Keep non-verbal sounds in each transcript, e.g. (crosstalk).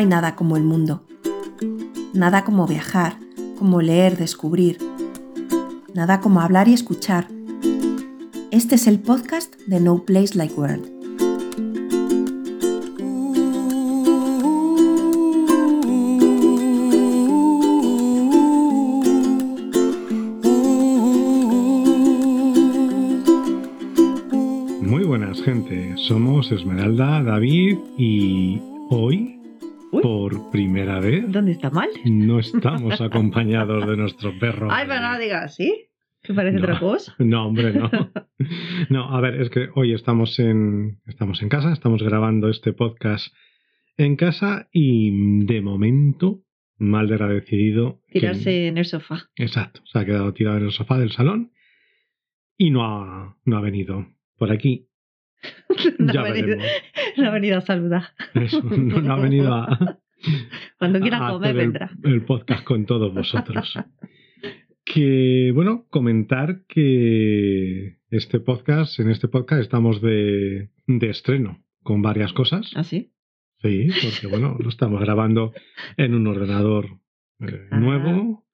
Hay nada como el mundo. Nada como viajar, como leer, descubrir. Nada como hablar y escuchar. Este es el podcast de No Place Like World. Muy buenas, gente. Somos Esmeralda, David y hoy, primera vez, ¿Dónde está mal? no estamos acompañados de nuestro perro. Ay, pero no digas así. Que parece No. otra cosa. No, hombre, no. (laughs) No, a ver, es que hoy estamos en, estamos en casa, estamos grabando este podcast en casa y de momento, Malder ha decidido... que- Tirarse en el sofá. Exacto, se ha quedado tirado en el sofá del salón y no ha, no ha venido por aquí. (laughs) No, ya ha venido, no ha venido a saludar. Eso, no, no ha venido a, (laughs) Cuando quiera comer, el- vendrá. (laughs) El, podcast con todos vosotros. (laughs) Que, bueno, comentar que este podcast, en este podcast estamos de, de estreno con varias cosas. ¿Ah, sí? Sí, porque, bueno, lo estamos grabando en un ordenador eh, Ah. nuevo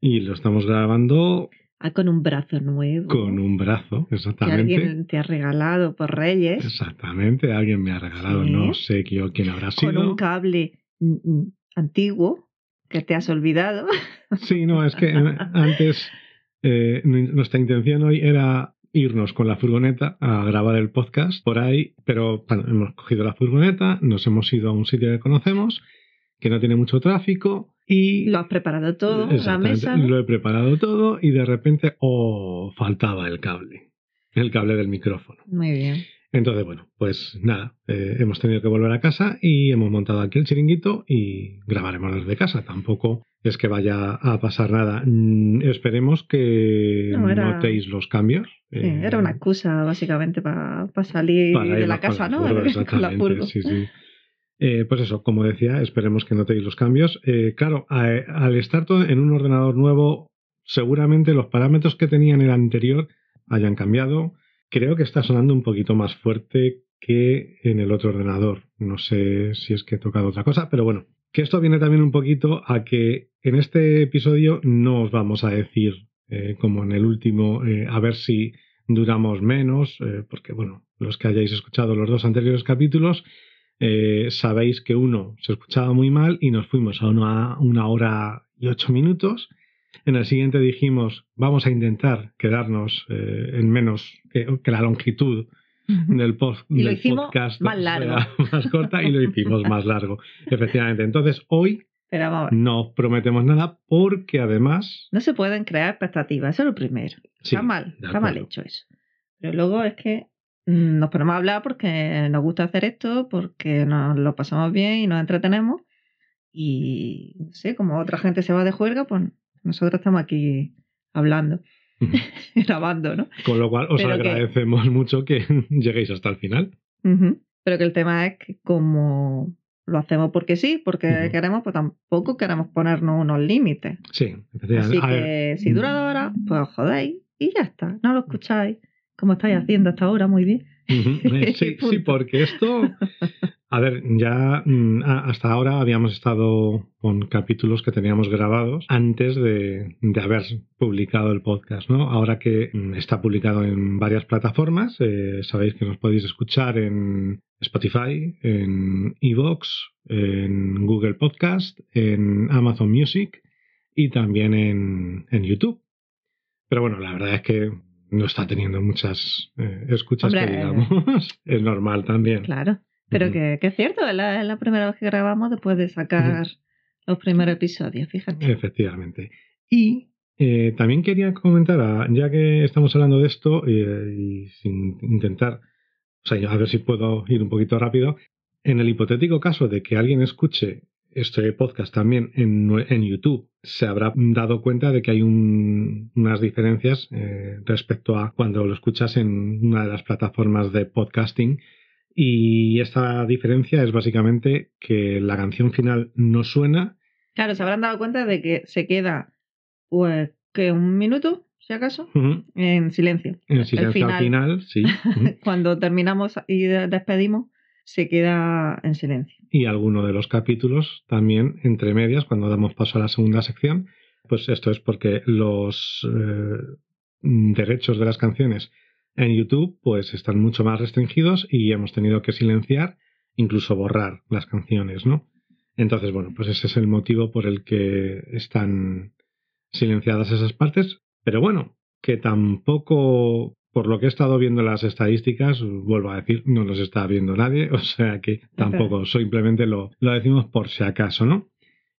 y lo estamos grabando Ah, con un brazo nuevo. con un brazo, Que exactamente. alguien te ha regalado por Reyes. Exactamente, alguien me ha regalado, Sí. no sé yo quién habrá sido. Con un cable antiguo que te has olvidado. (laughs) Sí, no, es que antes eh, nu- nuestra intención hoy era irnos con la furgoneta a grabar el podcast por ahí, pero bueno, hemos cogido la furgoneta, nos hemos ido a un sitio que conocemos, que no tiene mucho tráfico y... Lo has preparado todo, la mesa. Lo he preparado todo y de repente, oh, faltaba el cable, el cable del micrófono. Muy bien. Entonces, bueno, pues nada, eh, hemos tenido que volver a casa y hemos montado aquí el chiringuito y grabaremos desde casa. Tampoco es que vaya a pasar nada. Mm, esperemos que No, era- notéis los cambios. Sí, Eh, era una excusa básicamente para salir para de la casa, ¿no? (laughs) la exactamente, furgo. sí, sí. Eh, pues eso, como decía, esperemos que notéis los cambios. Eh, claro, a- al estar todo en un ordenador nuevo, seguramente los parámetros que tenía en el anterior hayan cambiado. Creo que está sonando un poquito más fuerte que en el otro ordenador. No sé si es que he tocado otra cosa, pero bueno, que esto viene también un poquito a que en este episodio no os vamos a decir, eh, como en el último, eh, a ver si duramos menos, eh, porque bueno, los que hayáis escuchado los dos anteriores capítulos, sabéis que uno se escuchaba muy mal y nos fuimos a una, una hora y ocho minutos. En el siguiente dijimos, vamos a intentar quedarnos eh, en menos que, que la longitud del, post, Y lo del hicimos podcast más largo. más corta y lo hicimos más largo. (laughs) Efectivamente. Entonces, hoy Pero vamos no os prometemos nada porque además... no se pueden crear expectativas, eso es lo primero. Sí, está mal, está mal hecho eso. Pero luego es que mm, nos ponemos a hablar porque nos gusta hacer esto, porque nos lo pasamos bien y nos entretenemos. Y no sé, como otra gente se va de juerga, pues nosotros estamos aquí hablando, (laughs) grabando, ¿no? Con lo cual os Pero que- agradecemos mucho que (laughs) lleguéis hasta el final. Pero que el tema es que como lo hacemos porque sí, porque queremos, pues tampoco queremos ponernos unos límites. Sí. Así A que ver, si dura dos horas, pues os jodéis y ya está. No lo escucháis como estáis haciendo hasta ahora, muy bien. Eh, (laughs) Sí, sí, porque esto, a ver, ya mm, hasta ahora habíamos estado con capítulos que teníamos grabados antes de, de haber publicado el podcast, ¿no? Ahora que mm, está publicado en varias plataformas, eh, sabéis que nos podéis escuchar en Spotify, en Evox, en Google Podcast, en Amazon Music y también en, en YouTube. Pero bueno, la verdad es que no está teniendo muchas eh, escuchas Hombre, que digamos. (laughs) es normal también. Claro. Pero que, que es cierto, es la, es la primera vez que grabamos después de sacar los primeros episodios, fíjate. Efectivamente. Y eh, también quería comentar, a- ya que estamos hablando de esto, eh, y sin intentar, o sea, a ver si puedo ir un poquito rápido, en el hipotético caso de que alguien escuche este podcast también en, en YouTube, se habrá dado cuenta de que hay un- unas diferencias eh, respecto a cuando lo escuchas en una de las plataformas de podcasting. Y esta diferencia es básicamente que la canción final no suena Claro, se habrán dado cuenta de que se queda, pues, que un minuto, si acaso, en silencio. En El silencio al final, sí. (laughs) Cuando terminamos y de- despedimos, se queda en silencio. Y alguno de los capítulos también entre medias, cuando damos paso a la segunda sección, pues esto es porque los eh, derechos de las canciones en YouTube pues están mucho más restringidos y hemos tenido que silenciar, incluso borrar las canciones, ¿no? Entonces, bueno, pues ese es el motivo por el que están silenciadas esas partes. Pero bueno, que tampoco, por lo que he estado viendo las estadísticas, vuelvo a decir, no los está viendo nadie, (laughs) o sea que tampoco, simplemente lo, lo decimos por si acaso, ¿no?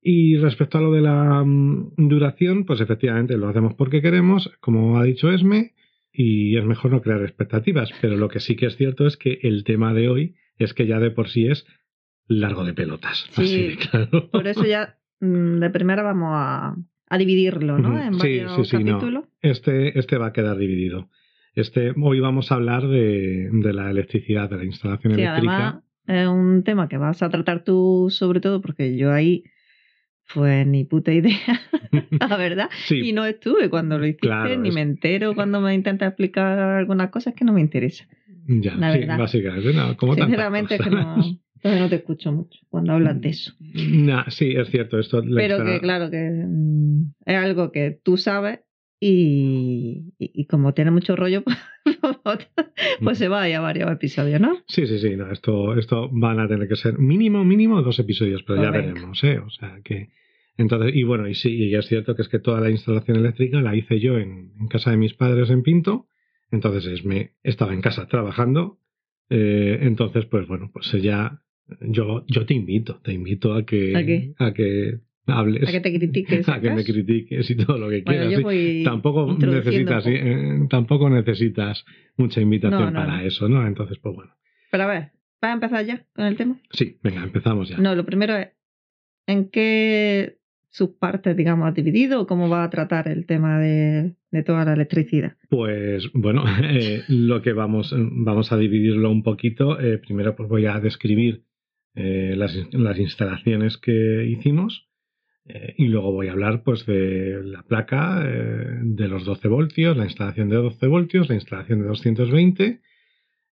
Y respecto a lo de la mm, duración, pues efectivamente lo hacemos porque queremos, como ha dicho Esme, y es mejor no crear expectativas, pero lo que sí que es cierto es que el tema de hoy es que ya de por sí es largo de pelotas. Sí, claro. Por eso ya mm, de primera vamos a, dividirlo, ¿no? En varios sí, sí, capítulos. Este, este va a quedar dividido. Este, hoy vamos a hablar de, la electricidad, de la instalación sí, eléctrica. Además, es un tema que vas a tratar tú sobre todo porque yo ahí pues ni puta idea, (laughs) la verdad. Y no estuve cuando lo hiciste, ni me entero cuando me intenta explicar algunas cosas que no me interesa. Ya, la verdad. básicamente, no, como Sinceramente que no, (laughs) no te escucho mucho cuando hablas de eso. sí, es cierto. Esto Pero que claro que mm, es algo que tú sabes y, y, como tiene mucho rollo, (laughs) pues, pues se va a varios episodios, ¿no? Sí, sí, sí. No, esto, esto van a tener que ser mínimo, mínimo dos episodios, pero ya veremos, ¿eh? O sea que. Entonces, y bueno, y sí, y es cierto que es que toda la instalación eléctrica la hice yo en, en casa de mis padres en Pinto. Entonces es, me estaba en casa trabajando. Eh, entonces, pues bueno, pues ya yo, yo te invito, te invito a que, ¿A, que hables. A que te critiques. (laughs) A que me critiques y todo lo que quieras. Tampoco necesitas, eh, tampoco necesitas mucha invitación para eso, ¿no? Entonces, pues bueno. Pero a ver, ¿vas a empezar ya con el tema? Sí, venga, empezamos ya. No, lo primero es, ¿en qué sus partes, digamos, ha dividido o cómo va a tratar el tema de, toda la electricidad? Pues bueno, (laughs) eh, lo que vamos, vamos a dividirlo un poquito. Eh, primero pues voy a describir las, las, instalaciones que hicimos y luego voy a hablar pues de la placa de los 12 voltios, la instalación de 12 voltios, la instalación de 220,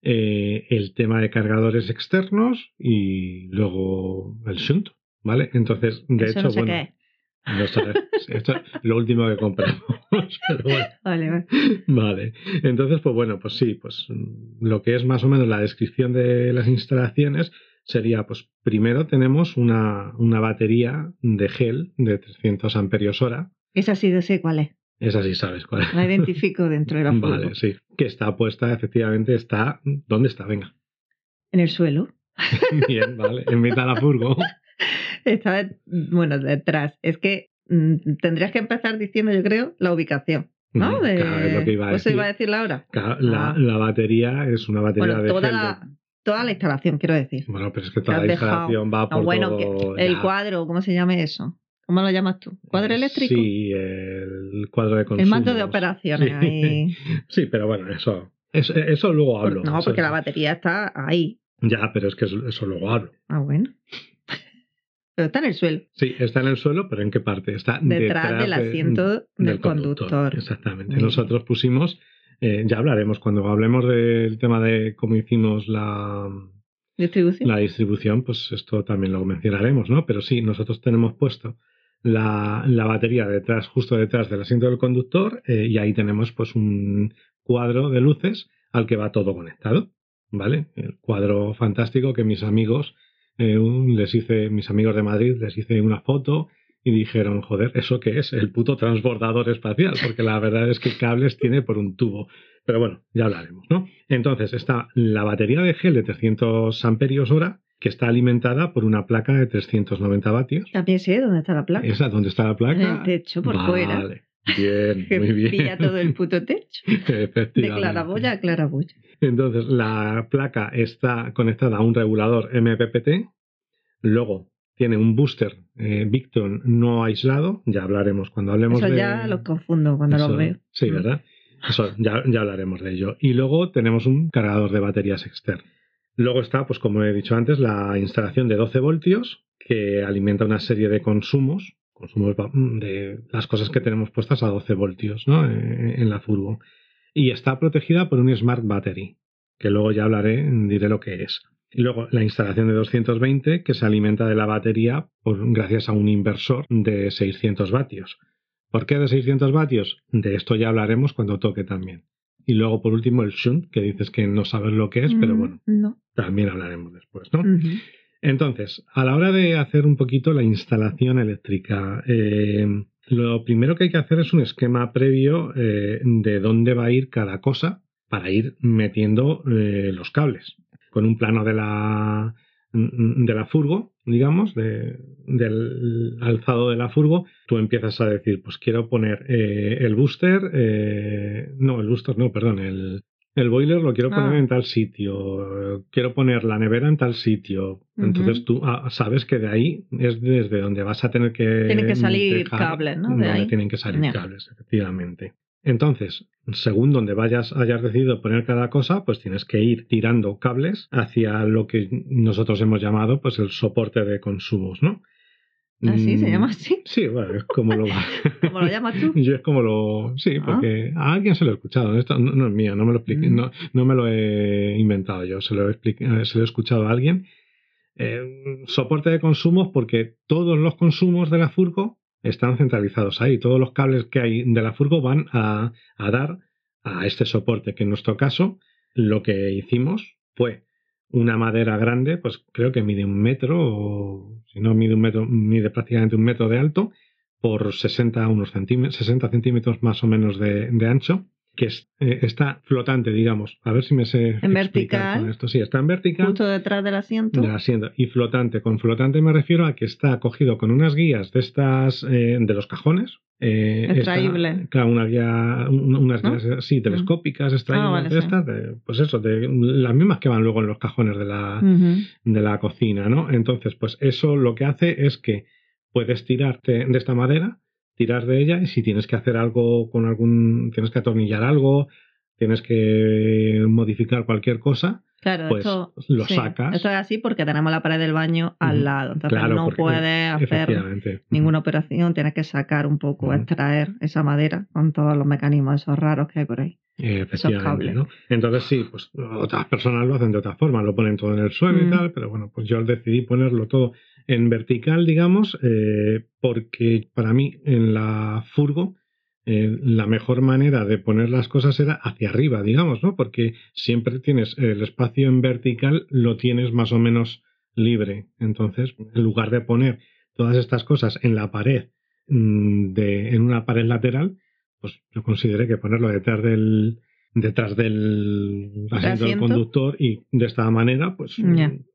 el tema de cargadores externos y luego el shunt. ¿Vale? Entonces, de hecho, bueno, no sabes. Esto es lo último que compramos. (laughs) Vale, vale. Entonces, pues bueno, pues sí, pues lo que es más o menos la descripción de las instalaciones sería, pues primero tenemos una, una batería de gel de 300 amperios hora. Esa sí, sé cuál es. Esa sí sabes cuál es. La identifico dentro de la (laughs) Vale, sí. Que está puesta, efectivamente, está... ¿Dónde está? Venga. En el suelo. (laughs) Bien, vale. En mitad de la furgo. (laughs) Estaba, bueno, detrás. Es que mm, tendrías que empezar diciendo, yo creo, la ubicación. ¿No? De... lo que iba a decir. iba a decir la, ah. la, batería es una batería de toda la, toda la instalación, quiero decir. Bueno, pero es que toda la instalación va por bueno, el cuadro, ¿cómo se llama eso? ¿Cómo lo llamas tú? ¿Cuadro eléctrico? Sí, el cuadro de consumo. El mando de operaciones. Sí, ahí. (laughs) sí pero bueno, eso, eso, eso luego hablo. No, porque la batería está ahí. Ya, pero es que eso luego hablo. Ah, bueno. Pero está en el suelo. Sí, está en el suelo, pero ¿en qué parte? Está detrás, del asiento del, conductor. Exactamente. Nosotros pusimos, eh, ya hablaremos cuando hablemos del tema de cómo hicimos la distribución. La distribución, pues esto también lo mencionaremos, ¿no? Pero sí, nosotros tenemos puesto la, la batería detrás, justo detrás del asiento del conductor, eh, y ahí tenemos pues un cuadro de luces al que va todo conectado, ¿vale? El cuadro fantástico que mis amigos eh, les hice, mis amigos de Madrid, les hice una foto y dijeron, joder, ¿eso qué es? El puto transbordador espacial, porque la verdad es que cables tiene por un tubo. Pero bueno, ya hablaremos, ¿no? Entonces está la batería de gel de 300 amperios hora, que está alimentada por una placa de 390 vatios. También sé dónde está la placa. ¿Esa? ¿Dónde está la placa? En el techo, por fuera. Vale. Bien, (laughs) muy bien. Pilla todo el puto techo. (laughs) Efectivamente. De claraboya a claraboya. Entonces, la placa está conectada a un regulador MPPT. Luego tiene un booster eh, Victron no aislado. Ya hablaremos cuando hablemos Eso de. ya lo confundo cuando lo veo. Sí, ¿verdad? Eso, ya, ya hablaremos de ello. Y luego tenemos un cargador de baterías externo. Luego está, pues como he dicho antes, la instalación de 12 voltios que alimenta una serie de consumos consumos de las cosas que tenemos puestas a 12 voltios ¿no? Eh, en la furgo. Y está protegida por un Smart Battery. Que luego ya hablaré, diré lo que es. Y luego la instalación de 220 que se alimenta de la batería por, gracias a un inversor de 600 vatios. ¿Por qué de 600 vatios? De esto ya hablaremos cuando toque también. Y luego, por último, el shunt, que dices que no sabes lo que es, pero Mm, bueno, No. también hablaremos después, ¿no? Entonces, a la hora de hacer un poquito la instalación eléctrica, eh, lo primero que hay que hacer es un esquema previo eh, de dónde va a ir cada cosa para ir metiendo eh, los cables. Con un plano de la, de la furgo, digamos, de- del alzado de la furgo, tú empiezas a decir, pues quiero poner eh, el booster, eh, no, el booster no, perdón, el, el boiler lo quiero poner Ah. en tal sitio, quiero poner la nevera en tal sitio. Entonces tú ah, sabes que de ahí es desde donde vas a tener que... Tienen que salir dejar cables, ¿no? De ahí. tienen que salir cables, efectivamente. Entonces, según donde vayas, hayas decidido poner cada cosa, pues tienes que ir tirando cables hacia lo que nosotros hemos llamado pues el soporte de consumos, ¿no? Así se Mm, llama así. Sí, bueno, es como lo. (laughs) ¿Cómo lo llamas tú? (laughs) Yo es como lo. Sí, Ah. porque a alguien se lo he escuchado. Esto no, no es mío, no me lo expliqué, Mm. no, no me lo he inventado yo, se lo he, expli- eh, se lo he escuchado a alguien. Eh, soporte de consumos porque todos los consumos de la furgo están centralizados ahí. Todos los cables que hay de la furgo van a, a dar a este soporte, que en nuestro caso lo que hicimos fue una madera grande, pues creo que mide un metro, o si no mide un metro, mide prácticamente un metro de alto, por 60, unos centímetros, 60 centímetros más o menos de, de ancho, que es- eh, está flotante, digamos. A ver si me sé explicar vertical. con esto. Sí, está en vertical Justo detrás del asiento. del asiento. Y flotante. Con flotante me refiero a que está cogido con unas guías de estas, eh, de los cajones. Eh, Extraíble. claro, una guía, un- unas ¿No? guías, sí, telescópicas, extraíbles Ah, vale, de sí. estas, de- pues eso, de las mismas que van luego en los cajones de la, de la cocina, ¿no? Entonces, pues eso lo que hace es que puedes tirarte de esta madera, tirar de ella, y si tienes que hacer algo con algún, tienes que atornillar algo, tienes que modificar cualquier cosa, Claro, pues esto, lo sí, sacas. Esto es así porque tenemos la pared del baño al lado. Entonces Claro, no puedes hacer ninguna operación, tienes que sacar un poco, extraer esa madera con todos los mecanismos esos raros que hay por ahí. Efectivamente. ¿no? Entonces sí, pues otras personas lo hacen de otra forma, lo ponen todo en el suelo y tal, pero bueno, pues yo decidí ponerlo todo en vertical, digamos, eh, porque para mí en la furgo eh, la mejor manera de poner las cosas era hacia arriba, digamos, ¿no? Porque siempre tienes el espacio en vertical, lo tienes más o menos libre. Entonces, en lugar de poner todas estas cosas en la pared, mm, de, en una pared lateral, pues yo consideré que ponerlo detrás del detrás del asiento del conductor y de esta manera pues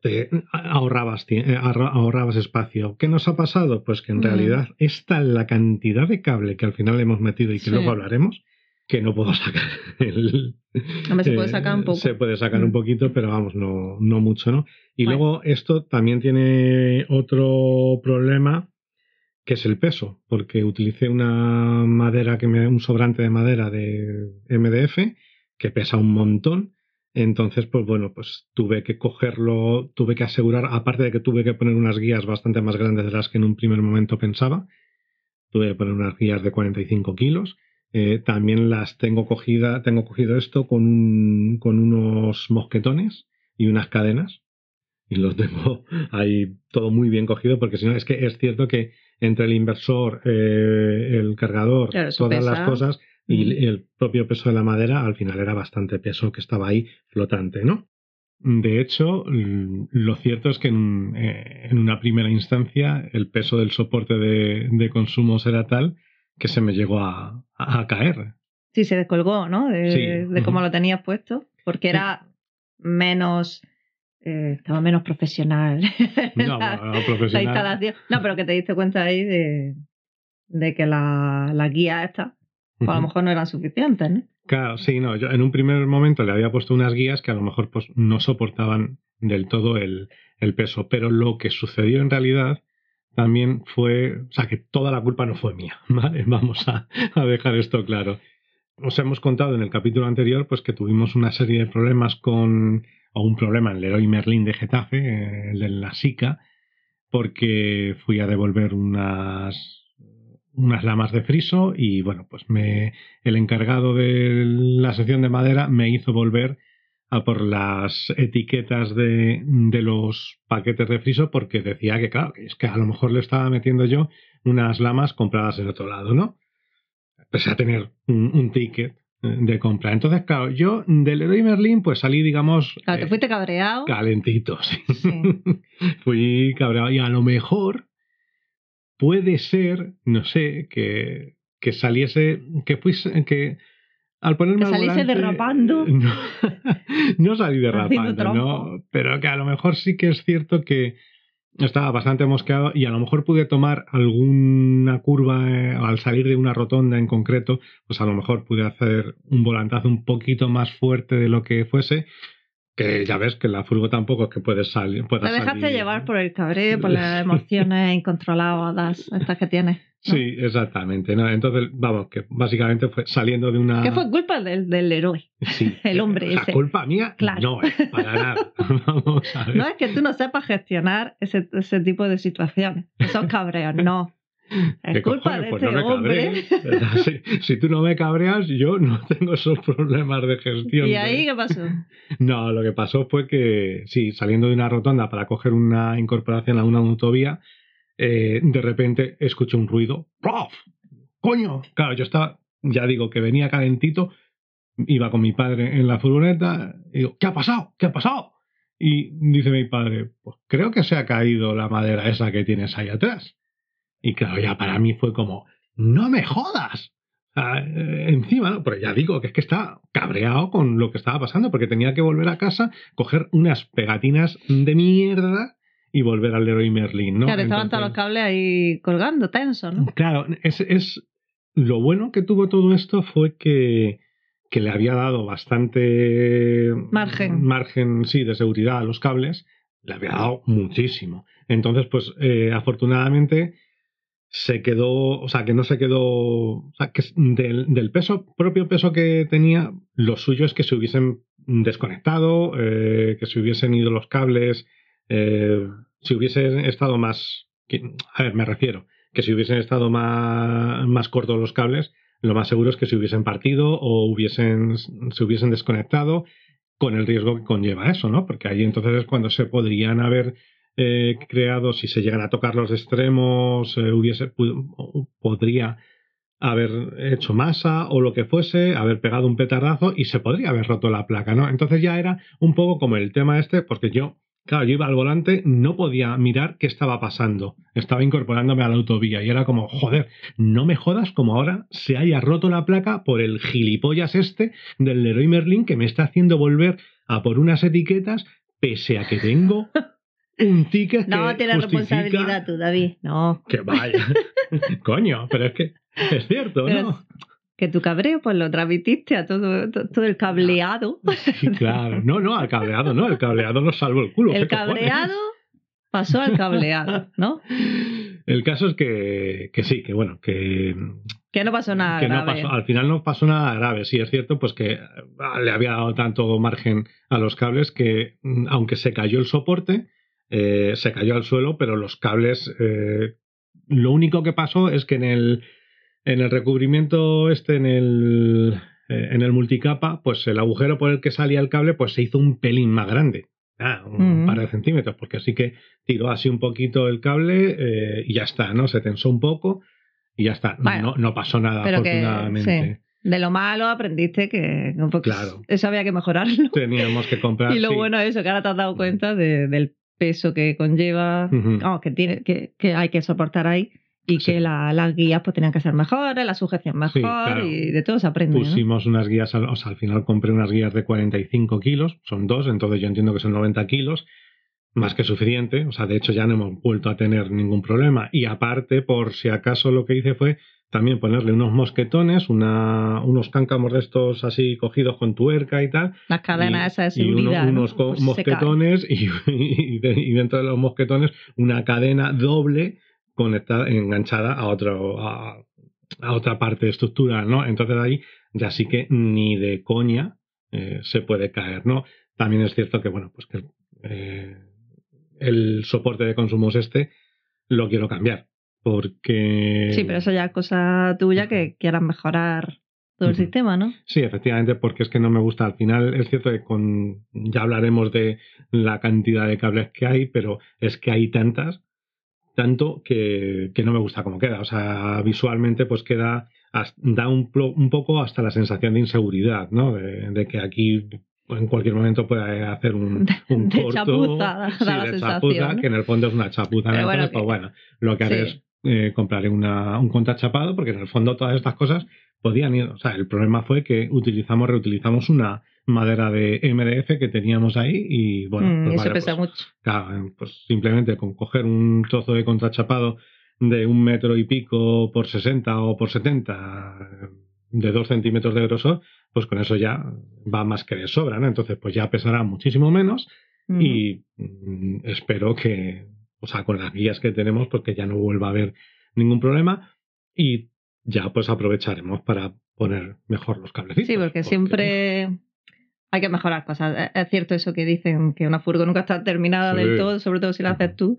te ahorrabas eh, ahorra- ahorrabas espacio. ¿Qué nos ha pasado? Pues que en Mm. realidad esta la cantidad de cable que al final hemos metido y que Sí. luego hablaremos que no puedo (laughs) sacar el, Hombre, se puede eh, sacar un poco. Se puede sacar Mm. un poquito, pero vamos, no, no mucho, ¿no? Y Bueno. luego esto también tiene otro problema que es el peso, porque utilicé una madera que me, un sobrante de madera de MDF que pesa un montón. Entonces, pues bueno, pues tuve que cogerlo, tuve que asegurar, aparte de que tuve que poner unas guías bastante más grandes de las que en un primer momento pensaba, tuve que poner unas guías de 45 kilos. Eh, también las tengo cogida, tengo cogido esto con, un- con unos mosquetones y unas cadenas. Y los (laughs) tengo ahí todo muy bien cogido, porque si no, es que es cierto que entre el inversor, eh, el cargador, Claro, todas las cosas y el propio peso de la madera, al final era bastante peso que estaba ahí flotante, ¿no? De hecho, l- lo cierto es que en, eh, en una primera instancia el peso del soporte de, de consumos era tal que se me llegó a, a- a caer. Sí, se descolgó, ¿no? De, Sí, de cómo lo tenías puesto, porque era menos, eh, estaba menos profesional (laughs) No, la, profesional. instalación. No, pero que te diste cuenta ahí de, de que la, la guía esta, pues a lo mejor no eran suficientes, ¿no? Claro, sí, no. Yo en un primer momento le había puesto unas guías que a lo mejor pues, no soportaban del todo el, el peso. Pero lo que sucedió en realidad también fue. O sea, que toda la culpa no fue mía. (laughs) ¿Vale? Vamos a, a dejar esto claro. Os hemos contado en el capítulo anterior pues que tuvimos una serie de problemas con. o un problema en Leroy Merlin de Getafe, eh, el de la SICA, porque fui a devolver unas unas lamas de friso y bueno, pues me el encargado de la sección de madera me hizo volver a por las etiquetas de, de los paquetes de friso porque decía que, claro, es que a lo mejor le estaba metiendo yo unas lamas compradas en otro lado, ¿no? Pese a tener un, un ticket de compra. Entonces, claro, yo del Leroy Merlin pues salí, digamos... Claro, te eh, fuiste cabreado. calentito, (laughs) sí. Sí. Fui cabreado y a lo mejor puede ser, no sé, que, que saliese, que fuese, que al ponerme Que al saliese volante- derrapando. (laughs) No, no salí derrapando, no, pero que a lo mejor sí que es cierto que estaba bastante mosqueado y a lo mejor pude tomar alguna curva eh, al salir de una rotonda en concreto, pues a lo mejor pude hacer un volantazo un poquito más fuerte de lo que fuese, que ya ves que la furgo tampoco es que puedes salir. puedas Te dejaste salir- llevar por el cabreo, por las (laughs) emociones incontroladas estas que tienes. ¿No? Sí, exactamente. ¿no? Entonces, vamos, que básicamente fue saliendo de una. Que fue culpa del, del héroe. Sí. (laughs) el hombre La ese. culpa mía Claro. no es para nada. (laughs) Vamos a ver. No es que tú no sepas gestionar ese, ese tipo de situaciones, esos cabreos, no. (laughs) Es ¿Qué culpa cojones? de Pues este no me hombre. cabrees. Si, si tú no me cabreas, yo no tengo esos problemas de gestión. ¿Y ahí qué pasó? No, lo que pasó fue que, sí, saliendo de una rotonda para coger una incorporación a una autovía, eh, de repente escuché un ruido. ¡Prof! ¡Coño! Claro, yo estaba, ya digo, que venía calentito, iba con mi padre en la furgoneta, y digo, ¿qué ha pasado? ¿Qué ha pasado? Y dice mi padre, pues creo que se ha caído la madera esa que tienes ahí atrás. Y claro, ya para mí fue como, ¡no me jodas! Eh, encima, ¿no? pero ya digo que es que estaba cabreado con lo que estaba pasando, porque tenía que volver a casa, coger unas pegatinas de mierda y volver al Leroy Merlin, ¿no? claro, estaban todos los cables ahí colgando, tensos, ¿no? Claro, es, es lo bueno que tuvo todo esto fue que, que le había dado bastante Margen. margen, sí, de seguridad a los cables, le había dado muchísimo. Entonces, pues eh, afortunadamente se quedó, o sea, que no se quedó, o sea, que del, del peso, propio peso que tenía, lo suyo es que se hubiesen desconectado, eh, que se hubiesen ido los cables, eh, si hubiesen estado más, a ver, me refiero, que si hubiesen estado más, más cortos los cables, lo más seguro es que se hubiesen partido o hubiesen, se hubiesen desconectado con el riesgo que conlleva eso, ¿no? Porque ahí entonces es cuando se podrían haber eh, creado, si se llegan a tocar los extremos, eh, hubiese, podría haber hecho masa o lo que fuese, haber pegado un petardazo y se podría haber roto la placa, ¿no? Entonces ya era un poco como el tema este, porque yo, claro, yo iba al volante, no podía mirar qué estaba pasando, estaba incorporándome a la autovía y era como, joder, no me jodas como ahora se haya roto la placa por el gilipollas este del Leroy Merlin que me está haciendo volver a por unas etiquetas pese a que tengo un (laughs) ticket No que tienes justifica responsabilidad tú, David. No. que vaya. (laughs) Coño, pero es que es cierto, Pero ¿no? Que tu cabreo, pues lo transmitiste a todo, to- todo el cableado. (laughs) Sí, claro. No, no, al cableado, no. El cableado nos salvó el culo. El cableado pasó al cableado, ¿no? (laughs) El caso es que, que sí, que bueno, que, Que no pasó nada que no grave. pasó, al final no pasó nada grave. Sí, es cierto, pues que ah, le había dado tanto margen a los cables que, mm, aunque se cayó el soporte, eh, se cayó al suelo, pero los cables, eh, lo único que pasó es que en el, en el recubrimiento este, en el, eh, en el multicapa, pues el agujero por el que salía el cable, pues se hizo un pelín más grande. Ah, un par de centímetros, porque así que tiró así un poquito el cable eh, y ya está, ¿no? Se tensó un poco y ya está. Bueno, no, no pasó nada, pero que, afortunadamente. De lo malo aprendiste que un poco- Claro. eso había que mejorarlo. Teníamos que comprar. (laughs) Y lo sí. bueno es eso, que ahora te has dado cuenta de- del peso que conlleva, vamos, que, tiene, que, que hay que soportar ahí y Sí. que la- las guías pues tenían que ser mejores, la sujeción mejor Sí, claro. y de todo se aprende. ¿no? Pusimos unas guías, al- o sea, al final compré unas guías de 45 kilos, son dos, entonces yo entiendo que son 90 kilos, más que suficiente, o sea, de hecho ya no hemos vuelto a tener ningún problema. Y aparte, por si acaso lo que hice fue también ponerle unos mosquetones, una, unos cáncamos de estos así cogidos con tuerca y tal, Las cadenas esas de y uno- seguridad. ¿no? unos co- Pues mosquetones y, (laughs) y de- y dentro de los mosquetones una cadena doble conectada, enganchada a otro a, a otra parte estructural, ¿no? Entonces ahí ya sí que ni de coña eh, se puede caer, ¿no? También es cierto que, bueno, pues que eh, el soporte de consumos este lo quiero cambiar porque Sí, pero eso ya es cosa tuya que quieras mejorar todo el sistema, ¿no? Sí, efectivamente, porque es que no me gusta. Al final es cierto que con ya hablaremos de la cantidad de cables que hay, pero es que hay tantas, tanto que, que no me gusta cómo queda. O sea, visualmente pues queda, da un, un poco hasta la sensación de inseguridad, ¿no? De, de que aquí en cualquier momento puede hacer un, un de corto, chapuza, da- sí, la de sensación, chapuza, ¿no? que en el fondo es una chapuza. Pero ¿no? bueno, pues que- bueno, lo que haré Sí. es eh, compraré una, un contrachapado, porque en el fondo todas estas cosas podían ir. O sea, el problema fue que utilizamos, reutilizamos una madera de MDF que teníamos ahí y bueno, Mm, pues eso pesa pues, mucho. claro, pues simplemente con coger un trozo de contrachapado de un metro y pico por 60 o por 70 de dos centímetros de grosor, pues con eso ya va más que de sobra, ¿no? Entonces, pues ya pesará muchísimo menos y mm, espero que, o sea, con las guías que tenemos, pues que ya no vuelva a haber ningún problema y ya pues aprovecharemos para poner mejor los cablecitos. Sí, porque siempre hay que mejorar cosas. Es- cierto eso que dicen que una furgo nunca está terminada Sí. del todo, sobre todo si la haces tú.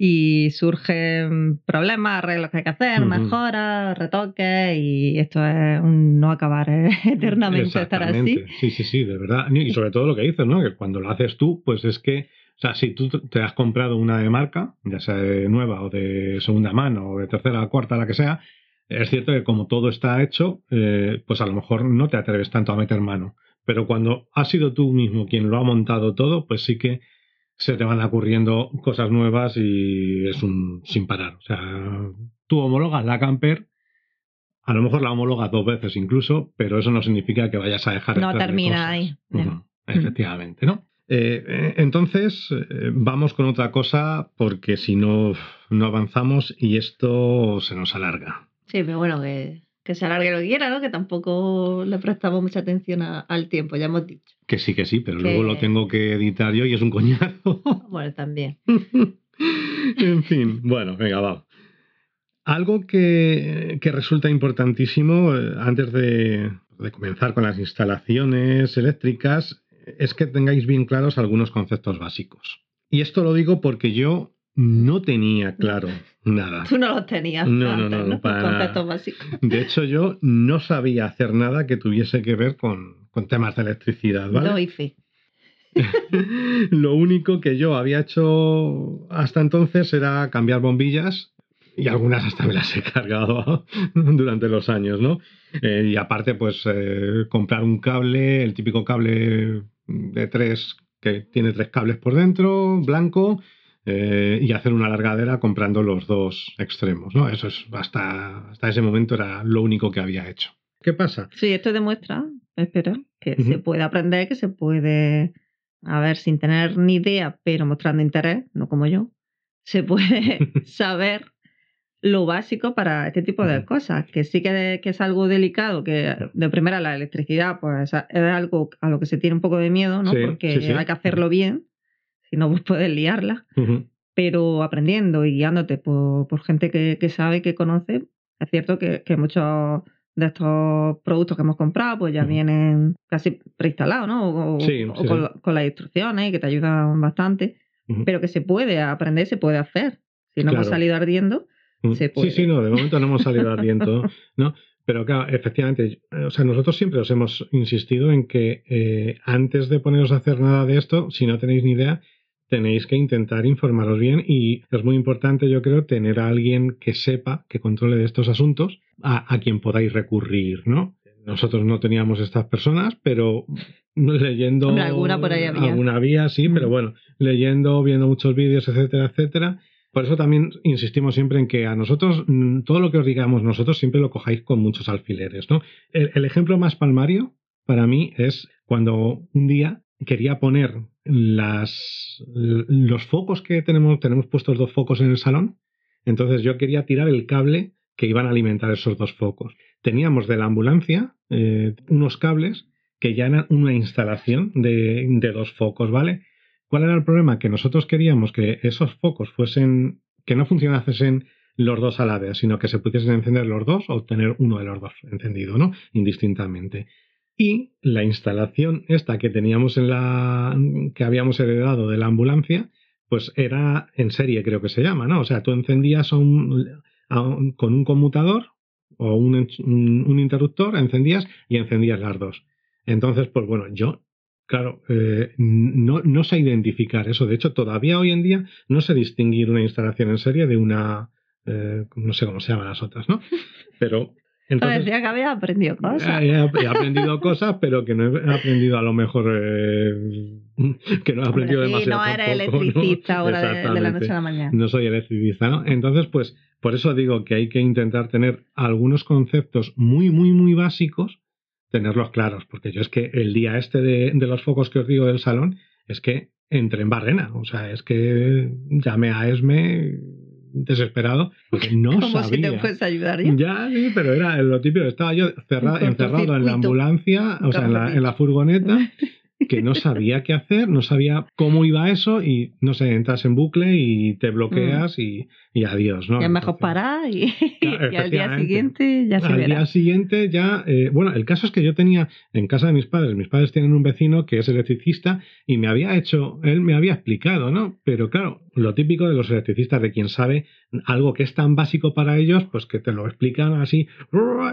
Y surgen problemas, arreglos que hay que hacer, Ujú. mejoras, retoques, y esto es un no acabar eh, (laughs) eternamente estar así. Sí, sí, sí, de verdad. Y sobre todo lo que dices, ¿no? Que cuando lo haces tú, pues es que, o sea, si tú te has comprado una de marca, ya sea de nueva o de segunda mano o de tercera, cuarta, la que sea, es cierto que como todo está hecho, eh, pues a lo mejor no te atreves tanto a meter mano. Pero cuando has sido tú mismo quien lo ha montado todo, pues sí que se te van ocurriendo cosas nuevas y es un sin parar. O sea, tú homologas la camper, a lo mejor la homologas dos veces incluso, pero eso no significa que vayas a dejar de No termina cosas. ahí. Efectivamente, ¿no? Eh, eh, entonces, eh, vamos con otra cosa porque si no, no avanzamos y esto se nos alarga. Sí, pero bueno, que, que se alargue lo que quiera, ¿no? Que tampoco le prestamos mucha atención a- al tiempo, ya hemos dicho. Que sí, que sí, pero Que- luego lo tengo que editar yo y es un coñazo. (laughs) Bueno, también. (laughs) en fin, bueno, venga, va. Algo que, que resulta importantísimo eh, antes de, de comenzar con las instalaciones eléctricas es que tengáis bien claros algunos conceptos básicos. Y esto lo digo porque yo no tenía claro nada. Tú no los tenías No, no, antes, no, ¿no? Para. De hecho, yo no sabía hacer nada que tuviese que ver con, con temas de electricidad, ¿vale? Doy fe. (laughs) Lo único que yo había hecho hasta entonces era cambiar bombillas y algunas hasta me las he cargado (laughs) durante los años, ¿no? Eh, y aparte, pues eh, comprar un cable, el típico cable de tres, que tiene tres cables por dentro, blanco, eh, y hacer una largadera comprando los dos extremos, ¿no? Eso es, hasta, hasta ese momento era lo único que había hecho. ¿Qué pasa? Sí, esto demuestra, espera, que se puede aprender, que se puede, a ver, sin tener ni idea, pero mostrando interés, no como yo, se puede (laughs) saber lo básico para este tipo de cosas, que sí que, que es algo delicado, que de primera la electricidad, pues es algo a lo que se tiene un poco de miedo, ¿no? Sí, Porque sí, sí. hay que hacerlo bien, si no, pues (laughs) puedes liarla. Ujú. pero aprendiendo y guiándote por, por gente que, que sabe que conoce, es cierto que, que muchos de estos productos que hemos comprado pues ya Ujú. vienen casi preinstalados, ¿no? O, Sí, o sí, con, sí. con las instrucciones y que te ayudan bastante, Ujú. pero que se puede aprender, se puede hacer. Si no hemos Claro. salido ardiendo, se Sí, puede. sí, no, de momento no hemos salido (laughs) ardiendo, ¿no? Pero claro, efectivamente, o sea, nosotros siempre os hemos insistido en que eh, antes de poneros a hacer nada de esto, si no tenéis ni idea, tenéis que intentar informaros bien y es muy importante, yo creo, tener a alguien que sepa, que controle de estos asuntos, a, a quien podáis recurrir, ¿no? Nosotros no teníamos estas personas, pero leyendo... Hombre, alguna por ahí había. Alguna había, sí, Mm. pero bueno, leyendo, viendo muchos vídeos, etcétera, etcétera, por eso también insistimos siempre en que a nosotros, mm, todo lo que os digamos nosotros, siempre lo cojáis con muchos alfileres, ¿no? El, el ejemplo más palmario para mí es cuando un día quería poner las, los focos que tenemos, tenemos puestos dos focos en el salón, entonces yo quería tirar el cable que iban a alimentar esos dos focos. Teníamos de la ambulancia eh, unos cables que ya eran una instalación de, dos focos, ¿vale? ¿Cuál era el problema? Que nosotros queríamos que esos focos fuesen, que no funcionasen los dos a la sino que se pudiesen encender los dos o tener uno de los dos encendido, ¿no? Indistintamente. Y la instalación esta que teníamos en la, que habíamos heredado de la ambulancia, pues era en serie, creo que se llama, ¿no? O sea, tú encendías a un- a un- con un conmutador o un, un, interruptor, encendías y encendías las dos. Entonces, pues bueno, yo Claro, eh, no, no, sé identificar eso. De hecho, todavía hoy en día no sé distinguir una instalación en serie de una, eh, no sé cómo se llaman las otras, ¿no? (laughs) Pero entonces, decía que había aprendido cosas. He, aprendido cosas, pero que no he aprendido a lo mejor. Eh, que no he aprendido sí, demasiado. No era electricista ahora de, de, la noche a la mañana. No soy electricista, ¿no? Entonces, pues, por eso digo que hay que intentar tener algunos conceptos muy, muy, muy básicos, tenerlos claros. Porque yo es que el día este de, de los focos que os digo del salón, es que entré en barrena. O sea, es que llamé a Esme desesperado porque (laughs) no Como sabía. si te fuese ayudar ya. Ya, sí, pero era lo típico. Estaba yo encerrado en la ambulancia, o sea, en la, en la furgoneta, que no (laughs) sabía qué hacer, no sabía cómo iba eso y, no sé, entras en bucle y te bloqueas mm. y, y, adiós, ¿no? Y es mejor parar (laughs) y, al día siguiente ya se Al día siguiente ya... Eh, bueno, el caso es que yo tenía en casa de mis padres, mis padres tienen un vecino que es electricista y me había hecho, él me había explicado, ¿no? Pero claro, lo típico de los electricistas, de quien sabe algo que es tan básico para ellos, pues que te lo explican así.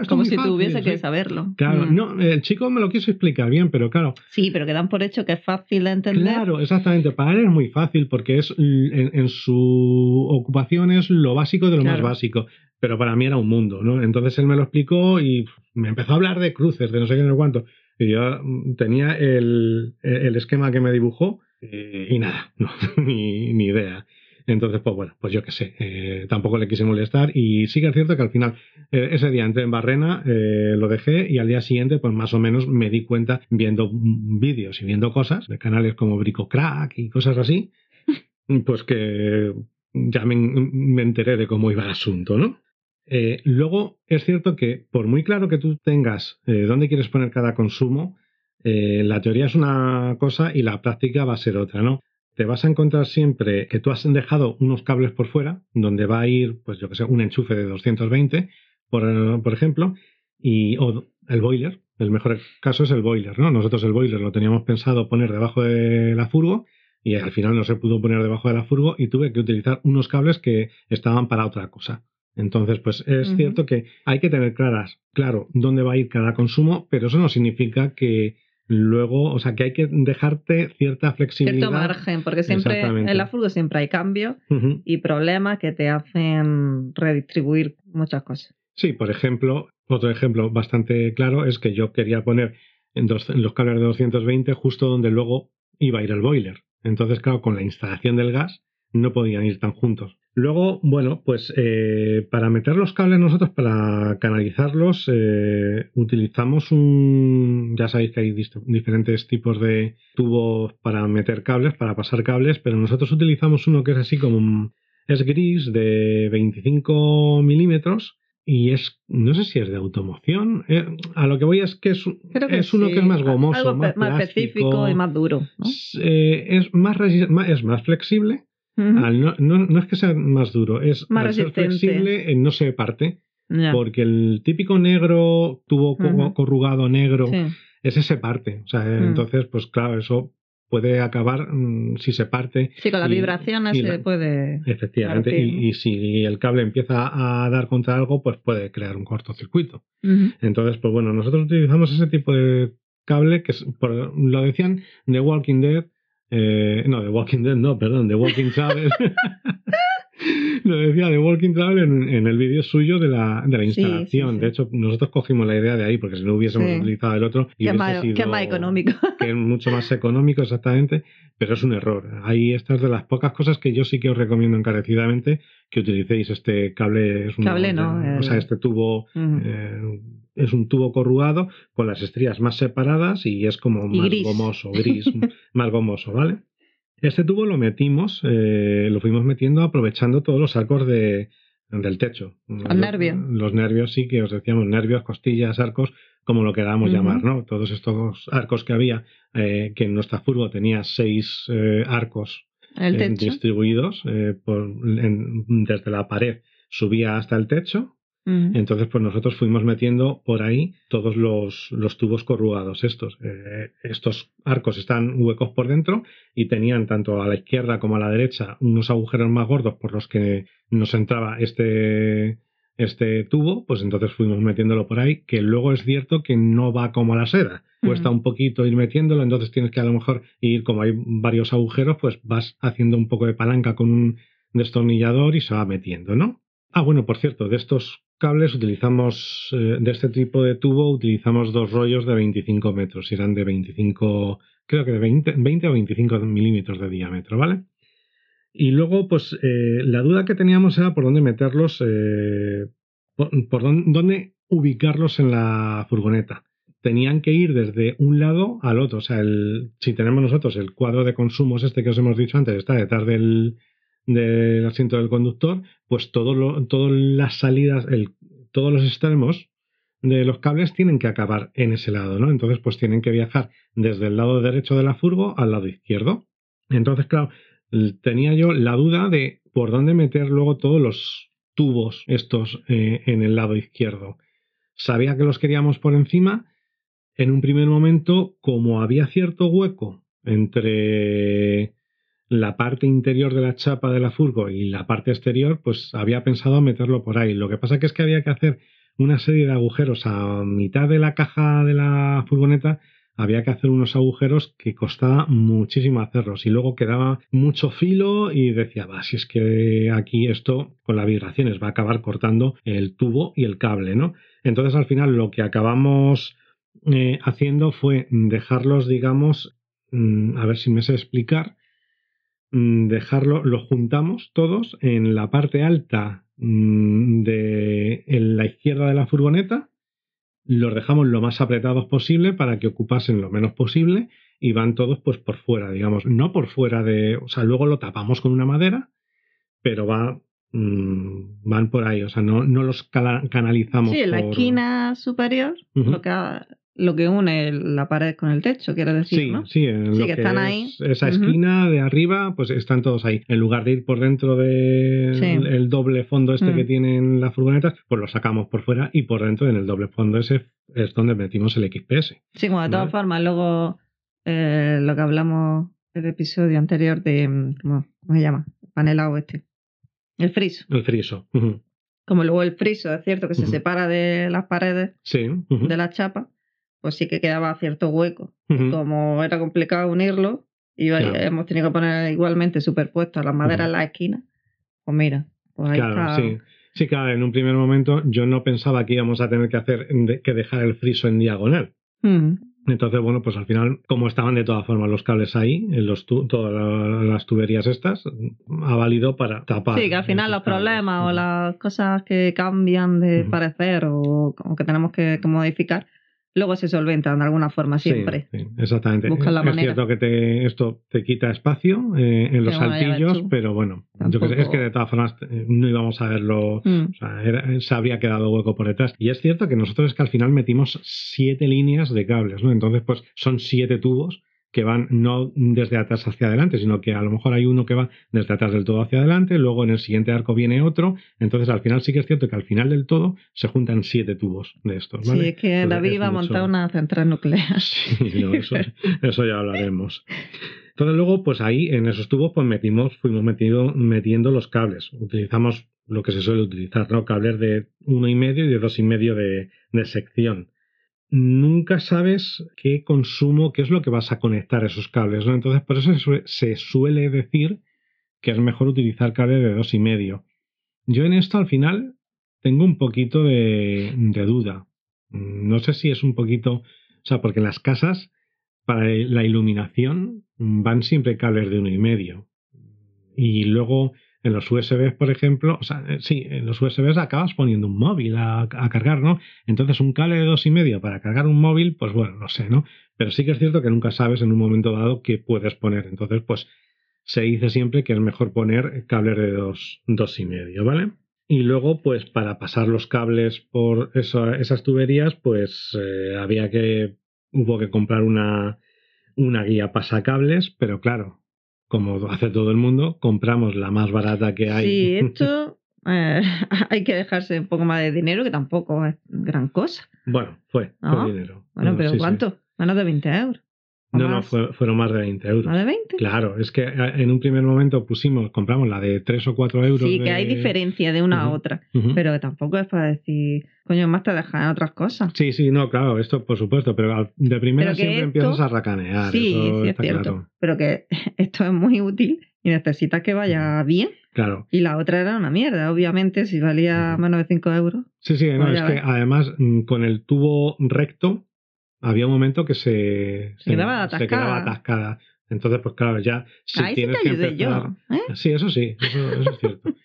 Como si tuviese que saberlo. Claro, mm. no, el chico me lo quiso explicar bien, pero claro. Sí, pero que dan por hecho que es fácil de entender. Claro, exactamente. Para él es muy fácil porque es en, su ocupación es lo básico de lo más básico. Pero para mí era un mundo, ¿no? Entonces él me lo explicó y me empezó a hablar de cruces, de no sé qué, no cuánto. Y yo tenía el, el esquema que me dibujó eh, y nada, (laughs) no, ni, ni, idea. Entonces, pues bueno, pues yo qué sé, eh, tampoco le quise molestar y sí que es cierto que al final eh, ese día entré en Barrena, lo dejé y al día siguiente pues más o menos me di cuenta viendo vídeos y viendo cosas de canales como Brico Crack y cosas así, (laughs) pues que ya me, me enteré de cómo iba el asunto, ¿no? luego es cierto que por muy claro que tú tengas dónde quieres poner cada consumo, eh, la teoría es una cosa y la práctica va a ser otra, ¿no? Te vas a encontrar siempre que tú has dejado unos cables por fuera, donde va a ir, pues yo que sé, un enchufe de 220, por, por ejemplo, y, o el boiler. El mejor caso es el boiler, ¿no? Nosotros el boiler lo teníamos pensado poner debajo de la furgo y al final no se pudo poner debajo de la furgo y tuve que utilizar unos cables que estaban para otra cosa. Entonces, pues es cierto que hay que tener claras, claro, dónde va a ir cada consumo, pero eso no significa que Luego, o sea, que hay que dejarte cierta flexibilidad. Cierto margen, porque siempre en la furgo siempre hay cambios y problemas que te hacen redistribuir muchas cosas. Sí, por ejemplo, otro ejemplo bastante claro es que yo quería poner en, los cables de 220 justo donde luego iba a ir el boiler. Entonces, claro, con la instalación del gas no podían ir tan juntos. Luego, bueno, pues eh, para meter los cables nosotros, para canalizarlos, eh, utilizamos un... Ya sabéis que hay diferentes tipos de tubos para meter cables, para pasar cables, pero nosotros utilizamos uno que es así como un... Es gris de 25 milímetros y es, no sé si es de automoción. Eh, a lo que voy es que es, es uno que es más gomoso, más, específico y más duro. es, más, es más flexible no, no, es que sea más duro, es más flexible, no se parte. Porque el típico negro, tubo corrugado negro, ese se parte. O sea, mm. entonces, pues claro, eso puede acabar mm, si se parte. Sí, con las vibraciones se puede. Efectivamente, y, si el cable empieza a dar contra algo, pues puede crear un cortocircuito. Entonces, pues bueno, nosotros utilizamos ese tipo de cable que lo decían de Walking Dead eh, no, The Walking Dead, no, perdón, The Walking (laughs) Travel. Lo decía The Walking Travel en, el vídeo suyo de la, de la instalación. de hecho, nosotros cogimos la idea de ahí, porque si no hubiésemos utilizado el otro. Y que, más, sido, más económico. (laughs) Que es mucho más económico, exactamente. Pero es un error. Ahí esta es de las pocas cosas que yo sí que os recomiendo encarecidamente que utilicéis este cable. Es un, cable, no. O sea, este tubo es un tubo corrugado con las estrías más separadas y es como más gomoso, gris, (laughs) más gomoso, ¿vale? Este tubo lo metimos, eh, lo fuimos metiendo aprovechando todos los arcos de, del techo. Los nervios. Los nervios, sí, que os decíamos, nervios, costillas, arcos, como lo queramos llamar, ¿no? Todos estos arcos que había, eh, que en nuestra furgo tenía seis eh, arcos distribuidos por, desde la pared, subía hasta el techo entonces, pues nosotros fuimos metiendo por ahí todos los, los tubos corrugados estos. Eh, estos arcos están huecos por dentro y tenían tanto a la izquierda como a la derecha unos agujeros más gordos por los que nos entraba este, este tubo, pues entonces fuimos metiéndolo por ahí, que luego es cierto que no va como la seda. Cuesta un poquito ir metiéndolo, entonces tienes que a lo mejor ir, como hay varios agujeros, pues vas haciendo un poco de palanca con un destornillador y se va metiendo, ¿no? Ah, bueno, por cierto, de estos cables utilizamos, eh, de este tipo de tubo, utilizamos dos rollos de 25 metros, eran de 25, creo que de 20, 20 o 25 milímetros de diámetro, ¿vale? Y luego, pues eh, la duda que teníamos era por dónde meterlos, eh, por, dónde, ubicarlos en la furgoneta. Tenían que ir desde un lado al otro. O sea, el, si tenemos nosotros el cuadro de consumos, este que os hemos dicho antes, está detrás del, del asiento del conductor, pues todas las salidas, todos los extremos de los cables tienen que acabar en ese lado, ¿no? Entonces, pues tienen que viajar desde el lado derecho de la furgo al lado izquierdo. Entonces, claro, tenía yo la duda de por dónde meter luego todos los tubos estos eh, en el lado izquierdo. Sabía que los queríamos por encima. En un primer momento, como había cierto hueco entre la parte interior de la chapa de la furgo y la parte exterior, pues había pensado meterlo por ahí. Lo que pasa que es que había que hacer una serie de agujeros a mitad de la caja de la furgoneta había que hacer unos agujeros que costaba muchísimo hacerlos y luego quedaba mucho filo y decía, va, si es que aquí esto con las vibraciones va a acabar cortando el tubo y el cable, ¿no? Entonces al final lo que acabamos eh, haciendo fue dejarlos, digamos, mm, a ver si me sé explicar, dejarlo, lo juntamos todos en la parte alta mm, de en la izquierda de la furgoneta los dejamos lo más apretados posible para que ocupasen lo menos posible y van todos pues por fuera, digamos, no por fuera de, o sea, luego lo tapamos con una madera, pero va mm, van por ahí, o sea, no, no los canalizamos. Sí, en la esquina superior, lo que lo que une la pared con el techo, quiero decir, sí, ¿no? Sí, en sí lo que, están ahí. Esa esquina de arriba, pues están todos ahí. En lugar de ir por dentro del de el doble fondo este que mm. tienen las furgonetas, pues lo sacamos por fuera y por dentro, en el doble fondo ese, es donde metimos el XPS. Sí, como de todas formas, luego eh, lo que hablamos el episodio anterior de, mm, ¿cómo, se llama? Panelado este. El friso. El friso. Como luego el friso, es cierto que se separa de las paredes de la chapa pues sí que quedaba cierto hueco. Como era complicado unirlo, y hemos tenido que poner igualmente superpuestos las maderas en la esquina, pues mira, pues ahí claro, sí. Sí, claro, en un primer momento yo no pensaba que íbamos a tener que hacer que dejar el friso en diagonal. Entonces, bueno, pues al final, como estaban de todas formas los cables ahí, en los todas las tuberías estas, ha valido para tapar. Sí, que al final los problemas o las cosas que cambian de parecer o, o, que tenemos que modificar, luego se solventan de alguna forma siempre. Sí, exactamente. es cierto que te, esto te quita espacio eh, en los saltillos, pero bueno, yo que es que de todas formas eh, no íbamos a verlo, mm. o sea, se habría quedado hueco por detrás. Y es cierto que nosotros es que al final metimos siete líneas de cables, ¿no? Entonces, pues son siete tubos que van no desde atrás hacia adelante, sino que a lo mejor hay uno que va desde atrás del todo hacia adelante, luego en el siguiente arco viene otro, entonces al final sí que es cierto que al final del todo se juntan siete tubos de estos. ¿vale? Sí, es que David iba a montar una central nuclear. (laughs) Sí, eso, ya hablaremos. Entonces luego, pues ahí en esos tubos pues metimos, fuimos metido, metiendo los cables. Utilizamos lo que se suele utilizar, ¿no? Cables de uno y medio y de dos y medio de sección nunca sabes qué consumo, qué es lo que vas a conectar esos cables, ¿no? Entonces, por eso se suele decir que es mejor utilizar cables de dos y medio. Yo en esto al final tengo un poquito de, de duda. No sé si es un poquito, o sea, porque en las casas para la iluminación van siempre cables de uno y medio. Y luego en los USBs, por ejemplo, o sea, eh, sí, en los USBs acabas poniendo un móvil a, cargar, ¿no? Entonces un cable de dos y medio para cargar un móvil, pues bueno, no sé, ¿no? Pero sí que es cierto que nunca sabes en un momento dado qué puedes poner. Entonces, pues se dice siempre que es mejor poner cables de dos, dos y medio, ¿vale? Y luego, pues para pasar los cables por esas tuberías, pues eh, había que, hubo que comprar una, una guía pasacables, pero claro, como hace todo el mundo, compramos la más barata que hay. Sí, (laughs) esto eh, (laughs) hay que dejarse un poco más de dinero, que tampoco es gran cosa. Bueno, fue, ¿No? dinero. Bueno, pero ¿cuánto? Menos de 20 euros. ¿O No, no, fue- fueron más de 20 euros. ¿Más de 20? Claro, es que eh, en un primer momento pusimos, compramos la de 3 o 4 euros. Sí, que hay diferencia de una a otra. Ujú. Pero tampoco es para decir, coño, más te dejan otras cosas. Sí, sí, no, claro, esto por supuesto, pero de primera Pero siempre esto- empiezas a racanear. sí, sí es cierto. claro. Pero que (laughs) esto es muy útil y necesitas que vaya bien. Claro. Y la otra era una mierda, obviamente, si valía menos de 5 euros. Sí, sí, no, Pues es que además mm, con el tubo recto había un momento que se, Se quedaba se quedaba atascada. Entonces, pues claro, ya si Ahí sí tienes te que ayudé empezar... yo. ¿eh? Sí, eso sí, eso, eso es cierto. (laughs)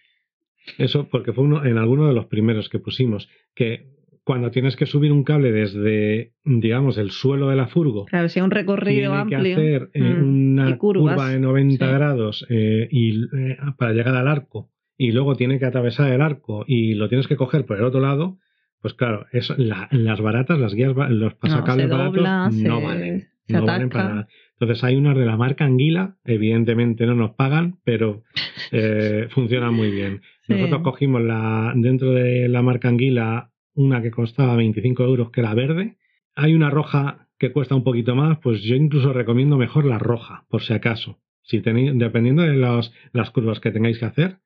Eso porque fue uno en alguno de los primeros que pusimos, que cuando tienes que subir un cable desde, digamos, el suelo de la furgo, Claro, si un recorrido tiene que amplio. hacer eh, mm, una curva de 90 sí. grados eh, y, eh, para llegar al arco y luego tiene que atravesar el arco y lo tienes que coger por el otro lado, pues claro, eso, la- las baratas, las guías, los pasacables se baratos dobla, no se- valen. se no valen para nada. Entonces hay unas de la marca Anguila, evidentemente no nos pagan, pero (laughs) eh, funcionan muy bien. Sí. Nosotros cogimos la, dentro de la marca Anguila una que costaba 25 euros, que era verde. Hay una roja que cuesta un poquito más, pues yo incluso recomiendo mejor la roja, por si acaso. Si tenéis, dependiendo de las curvas que tengáis que hacer,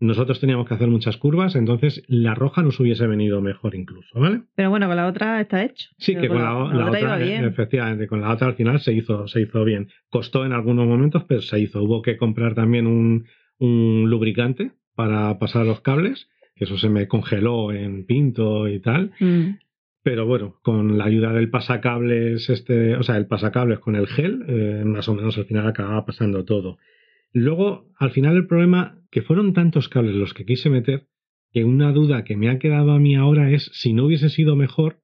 nosotros teníamos que hacer muchas curvas, entonces la roja nos hubiese venido mejor incluso, ¿vale? Pero bueno, con la otra está hecho. Sí, Pero que con la, la otra iba otra, eh, bien. efectivamente, con la otra al final se hizo, se hizo bien. Costó en algunos momentos, pero se hizo. Hubo que comprar también un, un lubricante para pasar los cables, que eso se me congeló en pinto y tal. Mm. Pero bueno, con la ayuda del pasacables, este, o sea, el pasacables con el gel, eh, más o menos al final acababa pasando todo. Luego, al final el problema, que fueron tantos cables los que quise meter, que una duda que me ha quedado a mí ahora es si no hubiese sido mejor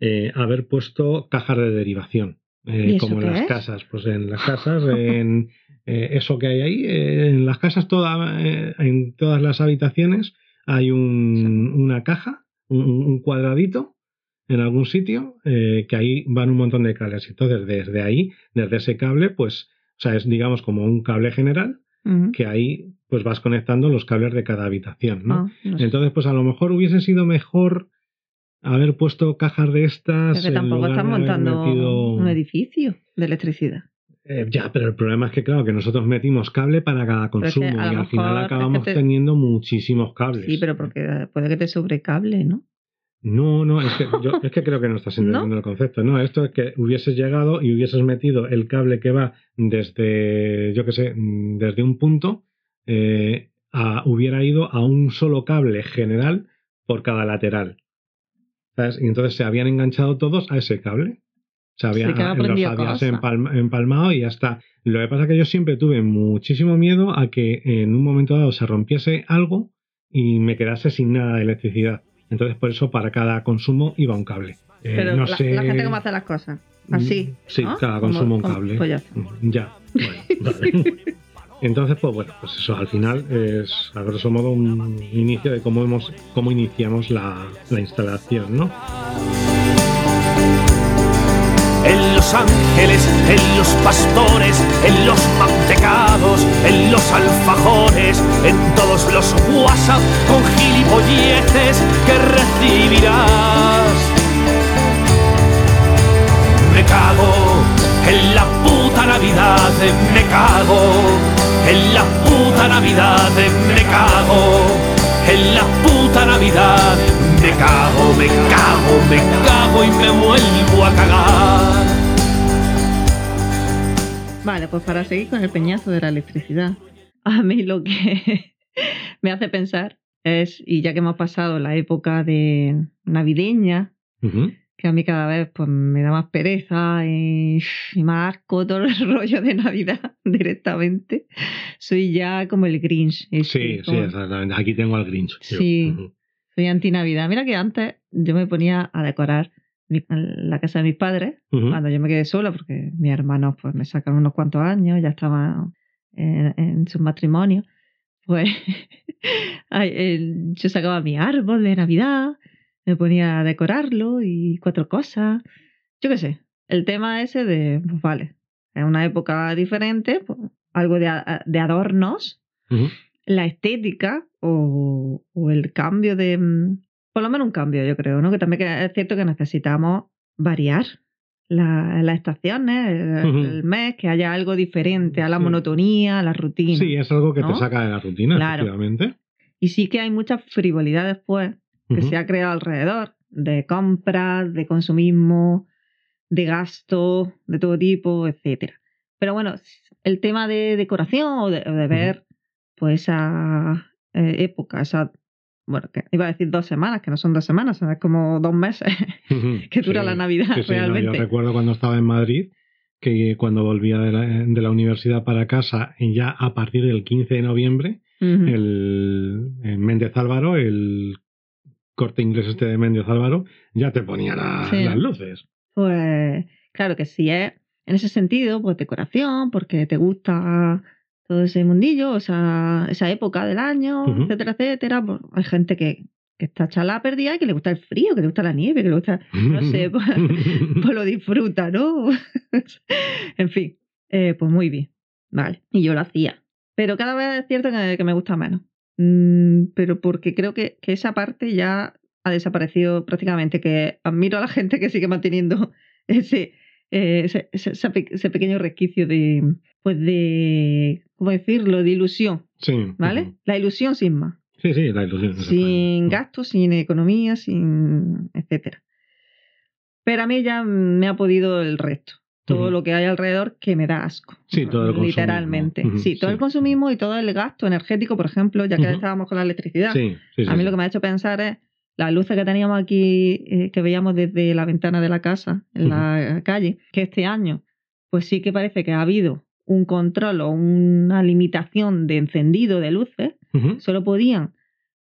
eh, haber puesto cajas de derivación, eh, ¿Y eso como en las es? casas. Pues en las (laughs) casas, en eh, eso que hay ahí, en las casas, toda, en todas las habitaciones hay un- una caja, un, un cuadradito en algún sitio, que ahí van un montón de cables. Entonces, desde ahí, desde ese cable, pues, o sea, es digamos como un cable general, que ahí pues vas conectando los cables de cada habitación, ¿no? Ah, no sé. Entonces, pues a lo mejor hubiese sido mejor haber puesto cajas de estas. Que en tampoco haber montando metido- un edificio de electricidad. Eh, ya, pero el problema es que, claro, que nosotros metimos cable para cada Pero consumo y al final mejor es que acabamos te- teniendo muchísimos cables. Sí, pero porque puede que te sobrecable, ¿no? No, no, es que, yo, es que creo que no estás (laughs) entendiendo el concepto. No, esto es que hubieses llegado y hubieses metido el cable que va desde, yo qué sé, mm, desde un punto, eh, a- hubiera ido a un solo cable general por cada lateral. ¿Sabes? Y entonces se habían enganchado todos a ese cable. Se había, Sí que ha los empalmado y ya está. Lo que pasa es que yo siempre tuve muchísimo miedo a que en un momento dado se rompiese algo y me quedase sin nada de electricidad. Entonces, por eso para cada consumo iba un cable. Eh, Pero no la, sé... la gente cómo hace las cosas. Así. Sí, ¿no? cada consumo un cable. Pues ya. Mm, Ya, bueno, vale. (laughs) Entonces, pues bueno, pues eso al final es a grosso modo un inicio de cómo hemos, cómo iniciamos la, la instalación, ¿no? En los ángeles, en los pastores, en los mantecados, en los alfajores, en todos los WhatsApp con gilipolleces que recibirás. Me cago en la puta Navidad, me cago en la puta Navidad, me cago en la puta Navidad, me cago, me cago, me cago y me vuelvo a cagar. Vale, pues para seguir con el peñazo de la electricidad, (laughs) a mí lo que (laughs) me hace pensar es, y ya que hemos pasado la época de navideña, Ujú. que a mí cada vez pues, me da más pereza y, y más asco todo el (laughs) rollo de Navidad directamente, soy ya como el Grinch. ese, Sí, sí, como- exactamente. Aquí tengo al Grinch. Sí. Ujú. Soy anti-Navidad. Mira que antes yo me ponía a decorar mi- la casa de mis padres cuando yo me quedé sola, porque mis hermanos pues me sacaron unos cuantos años, ya estaban en, en sus matrimonios, pues (laughs) yo sacaba mi árbol de Navidad, me ponía a decorarlo y cuatro cosas, yo qué sé. El tema ese de, pues vale, es una época diferente, pues, algo de, adornos, la estética o, o el cambio de... mm, Por lo menos un cambio, yo creo, ¿no? Que también es cierto que necesitamos variar la- las estaciones, el, mes, que haya algo diferente a la Sí. monotonía, a la rutina. Sí, es algo que ¿no? te saca de la rutina, Claro. efectivamente. Y sí que hay mucha frivolidad después que se ha creado alrededor de compras, de consumismo, de gasto, de todo tipo, etcétera. Pero bueno, el tema de decoración o de, o de ver pues esa eh, época, esa bueno, que iba a decir dos semanas, que no son dos semanas, son como dos meses (laughs) que dura Sí. la Navidad Sí, sí, no, realmente. yo recuerdo cuando estaba en Madrid que cuando volvía de la, de la universidad para casa, y ya a partir del 15 de noviembre, Ujú. el, en Méndez Álvaro, el corte inglés este de Méndez Álvaro, ya te ponía la- las luces. Pues claro que sí es en ese sentido, pues decoración, porque te gusta todo ese mundillo, o sea, esa época del año, etcétera, etcétera. Pues hay gente que, que está chalada perdida y que le gusta el frío, que le gusta la nieve, que le gusta, no sé, (laughs) pues, pues lo disfruta, ¿no? (laughs) en fin, eh, pues muy bien, vale. Y yo lo hacía. Pero cada vez es cierto que, que me gusta menos. Mm, pero porque creo que, que esa parte ya ha desaparecido prácticamente, que admiro a la gente que sigue manteniendo (laughs) ese, eh, ese, ese- ese pequeño resquicio de, pues de, ¿cómo decirlo?, de ilusión, Sí. ¿vale? La ilusión sin más, Sí, sí, la ilusión. sin gastos, sin economía, sin etcétera. Pero a mí ya me ha podido el resto. Todo lo que hay alrededor que me da asco. Sí, todo el consumismo. Literalmente. Ujú, Sí, todo sí. el consumismo y todo el gasto energético, por ejemplo, ya que estábamos con la electricidad. Sí, sí, A mí lo que me ha hecho pensar es las luces que teníamos aquí, eh, que veíamos desde la ventana de la casa, en la calle, que este año, pues sí que parece que ha habido un control o una limitación de encendido de luces. Solo podían,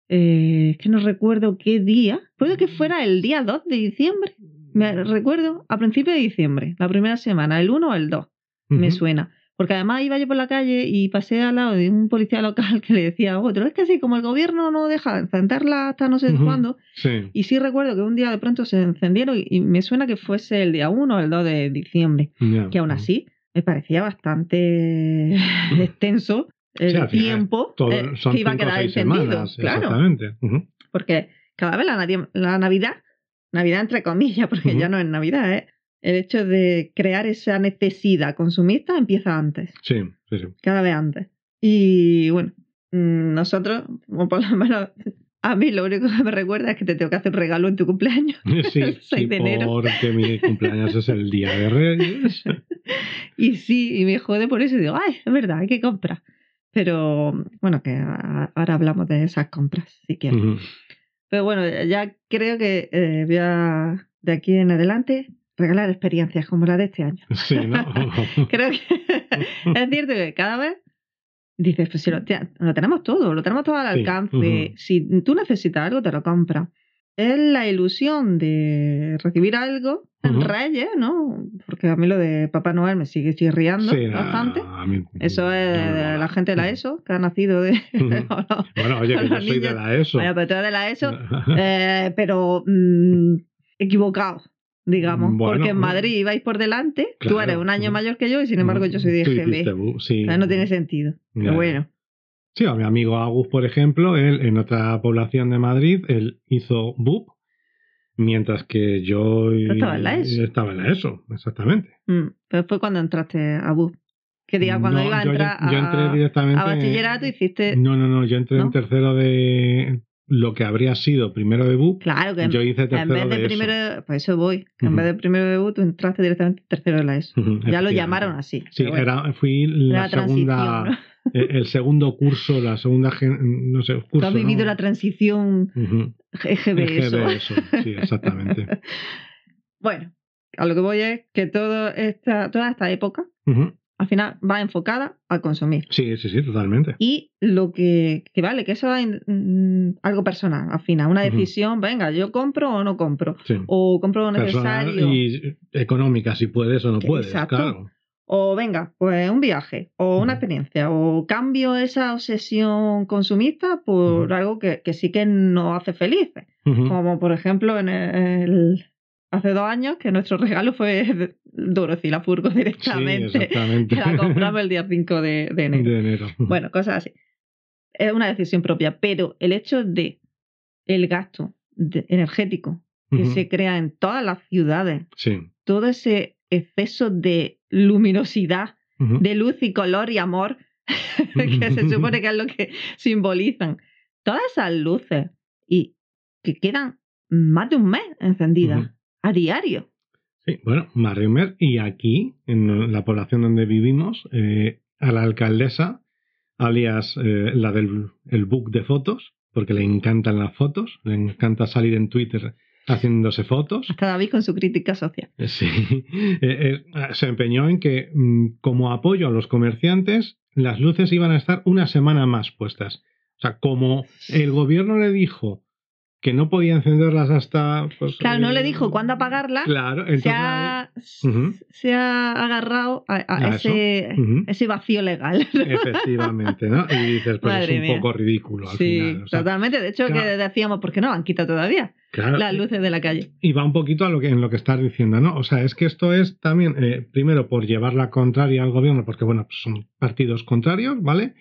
eh, es que no recuerdo qué día, puede que fuera el día 2 de diciembre. Me recuerdo a principios de diciembre, la primera semana, el 1 o el 2 me suena. Porque además iba yo por la calle y pasé al lado de un policía local que le decía a otro, es que sí, como el gobierno no deja encenderla hasta no sé cuándo, Sí. y sí recuerdo que un día de pronto se encendieron y, y me suena que fuese el día 1 o el 2 de diciembre, que aún así me parecía bastante (laughs) extenso el Sí, al final, tiempo Todo- eh, que iba a quedar semanas, claro, exactamente. Porque cada vez la, Navidad, Navidad entre comillas, (laughs) porque ya no es Navidad, ¿eh? el hecho de crear esa necesidad consumista empieza antes Sí, sí, sí. cada vez antes. Y bueno, mm, nosotros, o (laughs) por lo menos a mí lo único que me recuerda es que te tengo que hacer un regalo en tu cumpleaños. (laughs) Sí, El 6 sí, de enero. porque mi cumpleaños es el día de Reyes. (laughs) Y sí, y me jode por eso y digo, ay, es verdad, hay que comprar. Pero bueno, que ahora hablamos de esas compras, si quieres. Pero bueno, ya creo que eh, voy a, de aquí en adelante, regalar experiencias como la de este año. Sí, ¿no? (laughs) Creo que es cierto que cada vez dices, pues si lo, te- lo tenemos todo, lo tenemos todo al Sí, alcance. Si tú necesitas algo, te lo compras. Es la ilusión de recibir algo en Ujú. Reyes, ¿no? Porque a mí lo de Papá Noel me sigue chirriando Sí, bastante. a mí- Eso es de la gente de la ESO, que ha nacido de... (laughs) (laughs) Bueno, oye, que yo soy de niños- la ESO. Bueno, pero tú eres de la ESO, (laughs) eh, pero mm, equivocado, digamos. Bueno, porque en mm. Madrid ibais por delante, tú eres un año mayor que yo y sin embargo yo soy de bu- sí. O sea, no tiene sentido. Pero bueno. Sí, a mi amigo Agus, por ejemplo, él en otra población de Madrid, él hizo BUP, mientras que yo Tú estabas en la ESO. estaba en la ESO, exactamente. Mm, Pero fue cuando entraste a BUP. Que diga, cuando No, iba a yo- entrar yo entré a, directamente a bachillerato hiciste... No, no, no, yo entré ¿No? en tercero de lo que habría sido primero de BUP. Claro, que en, Yo hice en tercero vez de, de, primero... Pues eso voy. En vez de primero de BUP tú entraste directamente en tercero de la ESO. Ya lo llamaron así. Sí, bueno, era, fui la, segunda, ¿no? (laughs) el, segundo curso, la segunda, no sé, curso. Tú has vivido ¿no? la transición Ujú. EGB, eso. EGB, eso, sí, exactamente. (laughs) Bueno, a lo que voy es que todo esta, toda esta época. Al final va enfocada a consumir. Sí, sí, sí, totalmente. Y lo que, que vale, que eso es mm, algo personal, al final, una decisión, venga, yo compro o no compro, Sí. o compro lo Personal necesario, y económica, si puedes o no puedes, Exacto. claro. o venga, pues un viaje, o una experiencia, o cambio esa obsesión consumista por algo que, que sí que nos hace felices. Como por ejemplo en el, hace dos años que nuestro regalo fue (laughs) Dorothy la furgo Sí, directamente. exactamente. que (laughs) la compramos el día 5 de, de enero. De enero. Bueno, cosas así. Es una decisión propia, pero el hecho de el gasto de- energético que se crea en todas las ciudades, Sí. todo ese exceso de luminosidad, de luz y color y amor, (laughs) que se supone que es lo que simbolizan. Todas esas luces y que quedan más de un mes encendidas. A diario. Sí, bueno, Marimer, y aquí, en la población donde vivimos, eh, a la alcaldesa, alias eh, la del el book de fotos, porque le encantan las fotos, le encanta salir en Twitter haciéndose fotos. Hasta David con su crítica social. Sí, eh, eh, se empeñó en que, mm, como apoyo a los comerciantes, las luces iban a estar una semana más puestas. O sea, como el gobierno le dijo que no podía encenderlas hasta. pues, Claro, no eh, le dijo cuándo apagarla. Claro, entonces. se, ha, se ha agarrado a, a A ese, ese vacío legal. Efectivamente, ¿no? Y dices, pues Madre es un mía. poco ridículo al sí, final. o sea, totalmente. De hecho, claro. que decíamos, ¿por qué no han quitado todavía? claro, Las luces de la calle. Y va un poquito a lo que, en lo que estás diciendo, ¿no? O sea, es que esto es también, eh, primero, por llevar la contraria al gobierno, porque, bueno, pues son partidos contrarios, ¿vale?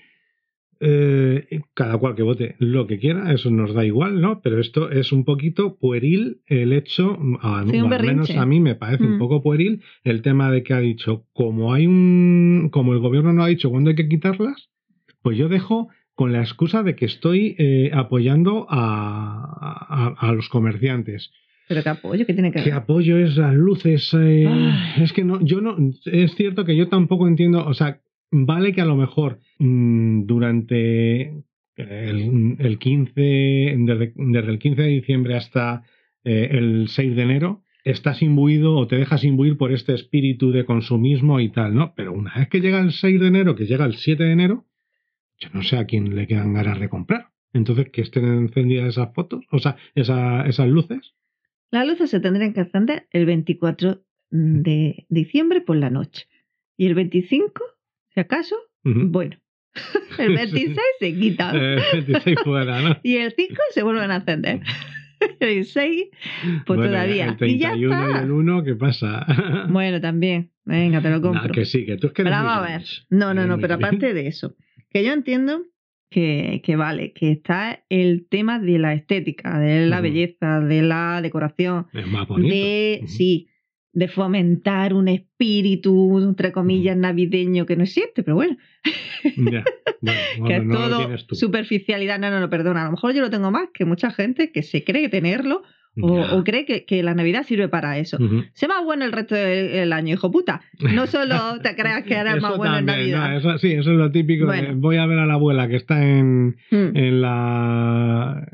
Eh, cada cual que vote lo que quiera, eso nos da igual, ¿no? Pero esto es un poquito pueril el hecho, a, Sí, al menos a mí me parece un Mm. poco pueril el tema de que ha dicho, como hay un, como el gobierno no ha dicho cuándo hay que quitarlas, pues yo dejo con la excusa de que estoy eh, apoyando a, a- a los comerciantes. Pero qué apoyo, ¿qué tiene que ¿Qué ver? apoyo es las luces? eh, es que no, yo no, es cierto que yo tampoco entiendo, o sea, vale que a lo mejor mm, durante el, el 15, desde, desde el 15 de diciembre hasta eh, el 6 de enero, estás imbuido o te dejas imbuir por este espíritu de consumismo y tal, ¿no? Pero una vez que llega el 6 de enero, que llega el 7 de enero, yo no sé a quién le quedan ganas de comprar. Entonces, que estén encendidas esas fotos, o sea, esa- esas luces. Las luces se tendrían que encender el 24 de diciembre por la noche. Y el 25, si acaso, Ujú. bueno. (laughs) El 26 se quitan. Eh, 26 fuera, ¿no? (laughs) Y el 5 se vuelven a encender. (laughs) El 6, pues Bueno, todavía. El y ya 31 y, está. el 1, ¿qué pasa? Bueno, también. Venga, te lo No, compro. que sí, que tú es que Pero vamos a ver. No, no, no, pero Grinch. aparte de eso, que yo entiendo que, que vale, que está el tema de la estética, de la Ujú. belleza, de la decoración, Es más bonito. de, Ujú. sí, de fomentar un espíritu, entre comillas, navideño que no existe, pero bueno, Ya. Bueno, (laughs) que es no todo superficialidad. No, no, no, perdona. A lo mejor yo lo tengo más que mucha gente que se cree tenerlo o, cree que, que la Navidad sirve para eso. Ujú. Sé más bueno el resto del año, hijo puta. No solo te (laughs) creas que eres más bueno en Navidad. ¿no? Eso- sí, eso es lo típico. de, voy a ver a la abuela que está en, Mm. en la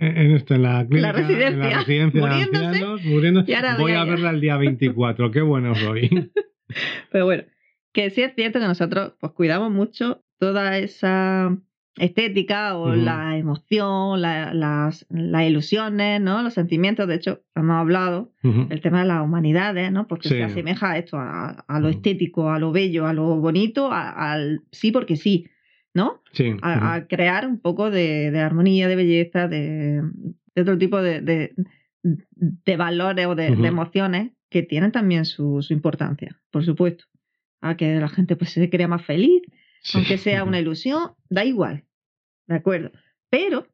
en esto en la clínica, residencia, en la residencia de muriéndose, ancianos, y ahora voy a verla el día 24, qué bueno soy. (laughs) Pero bueno, que sí es cierto que nosotros pues cuidamos mucho toda esa estética o la emoción, la- las, las ilusiones, ¿no? Los sentimientos. De hecho, hemos hablado Ujú. el tema de las humanidades, ¿no? Porque Sí. se asemeja a esto, a, a lo estético, a lo bello, a lo bonito, a- al sí porque sí, ¿no? Sí. A, a crear un poco de, de armonía, de belleza, de, de otro tipo de, de, de valores o de, emociones que tienen también su, su importancia, por supuesto. A que la gente pues, se crea más feliz, Sí. aunque sea una ilusión, da igual. ¿De acuerdo? Pero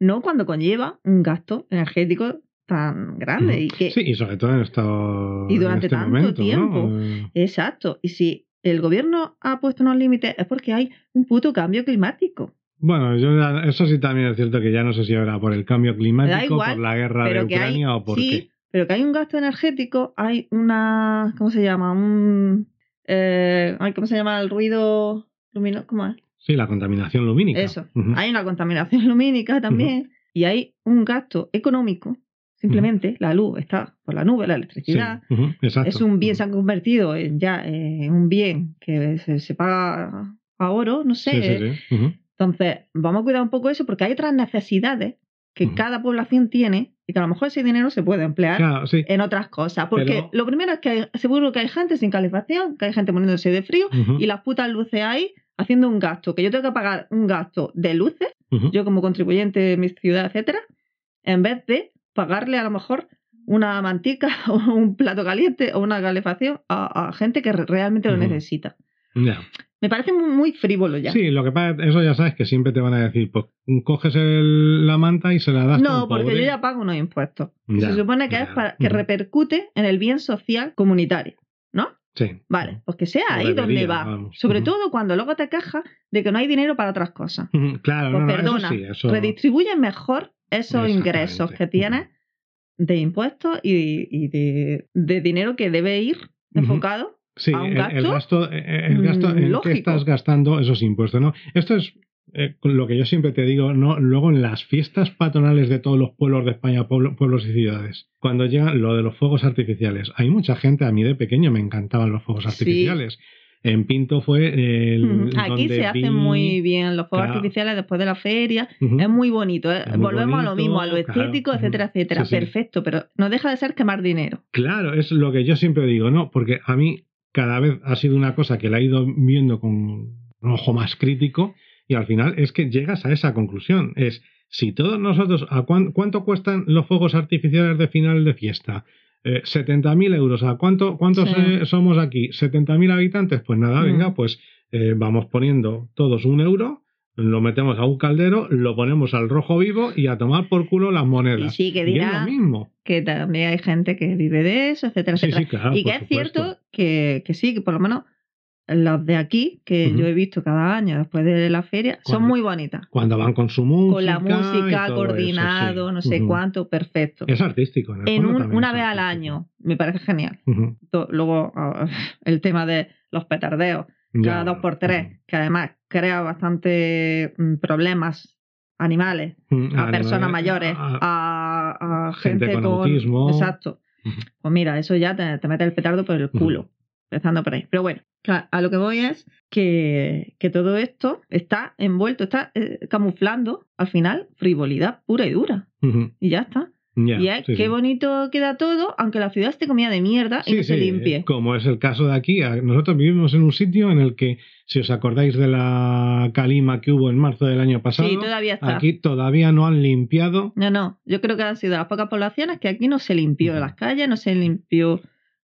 no cuando conlleva un gasto energético tan grande y que Sí, y sobre todo en esto. Y durante en este tanto momento, tiempo. ¿no? Eh, Exacto. Y si el gobierno ha puesto unos límites es porque hay un puto cambio climático. Bueno, yo ya- eso sí también es cierto que ya no sé si era por el cambio climático, igual, por la guerra de hay, Ucrania o por sí, qué. pero que hay un gasto energético, hay una, ¿cómo se llama? Un, eh, ¿cómo se llama? El ruido luminoso, ¿cómo es? Sí, la contaminación lumínica. Eso. Hay una contaminación (laughs) lumínica también y hay un gasto económico. Simplemente la luz está por la nube, la Sí, electricidad. Es un bien, se han convertido en ya en un bien que se, se paga a oro, no sé. Sí, sí. Entonces, vamos a cuidar un poco eso porque hay otras necesidades que cada población tiene y que a lo mejor ese dinero se puede emplear Claro, en otras cosas. Porque Pero- lo primero es que hay- seguro que hay gente sin calefacción, que hay gente muriéndose de frío y las putas luces ahí haciendo un gasto, que yo tengo que pagar un gasto de luces, yo como contribuyente de mi ciudad, etcétera, en vez de pagarle a lo mejor una mantica (laughs) o un plato caliente o una calefacción a, a gente que re- realmente lo necesita. Me parece muy, frívolo ya. Sí, lo que pasa, eso ya sabes que siempre te van a decir, pues coges el- la manta y se la das No, porque pobre. yo ya pago unos impuestos. Se supone que es para que repercute en el bien social comunitario. Sí. Vale, pues que sea ahí donde debería, va. vamos. Sobre todo cuando luego te quejas de que no hay dinero para otras cosas. (laughs) Claro, Pues no, no, perdona, eso sí, eso... redistribuye mejor esos ingresos que tienes de impuestos y, y de, de dinero que debe ir enfocado. Sí, a un el- el, gasto, gasto, eh, el gasto mm, en que estás gastando esos impuestos, ¿no? Esto es eh, lo que yo siempre te digo, ¿no? Luego en las fiestas patronales de todos los pueblos de España, pueblo- pueblos y ciudades, cuando llega lo de los fuegos artificiales, hay mucha gente, a mí de pequeño me encantaban los fuegos Sí. En Pinto fue el. Aquí donde se vi- hacen muy bien los fuegos Claro. artificiales después de la feria. Es muy bonito. ¿eh? Es muy Volvemos a lo mismo, a lo estético, etcétera, etcétera. Sí, sí. Perfecto, pero no deja de ser quemar dinero. Claro, es lo que yo siempre digo, ¿no? Porque a mí cada vez ha sido una cosa que la he ido viendo con un ojo más crítico y al final es que llegas a esa conclusión. Es, si todos nosotros, ¿a cuán- cuánto cuestan los fuegos artificiales de final de fiesta? Eh, 70.000 euros. ¿A cuánto, cuántos Sí. eh, somos aquí? ¿70.000 habitantes? Pues nada, Mm. venga, pues eh, vamos poniendo todos un euro, lo metemos a un caldero, lo ponemos al rojo vivo y a tomar por culo las monedas. Y sí, que Y es dirá lo mismo. que también hay gente que vive de eso, etcétera, Sí, etcétera. sí, claro, y que es supuesto. cierto que, que sí, que por lo menos los de aquí, que yo he visto cada año después de la feria, son muy bonitas. Cuando van con su música. Con la música, eso, coordinado, sí. no sé cuánto, perfecto. Es artístico. En, el En un- una vez al año, me parece genial. Luego, (laughs) el tema de los petardeos, cada dos por tres, que además crea bastante mm, problemas animales a personas mayores, a- a, a gente gente, con con, autismo. Exacto. Pues mira, eso ya te, te mete el petardo por el culo, empezando por ahí. Pero bueno, a lo que voy es que, que todo esto está envuelto, está eh, camuflando al final frivolidad pura y dura. Y ya está. Y es sí, qué sí. bonito queda todo, aunque la ciudad esté comida de mierda y Sí, no se limpie. Como es el caso de aquí, nosotros vivimos en un sitio en el que, si os acordáis de la calima que hubo en marzo del año pasado, Sí, todavía está. aquí todavía no han limpiado. No, no, yo creo que han sido las pocas poblaciones que aquí no se limpió las calles, no se limpió,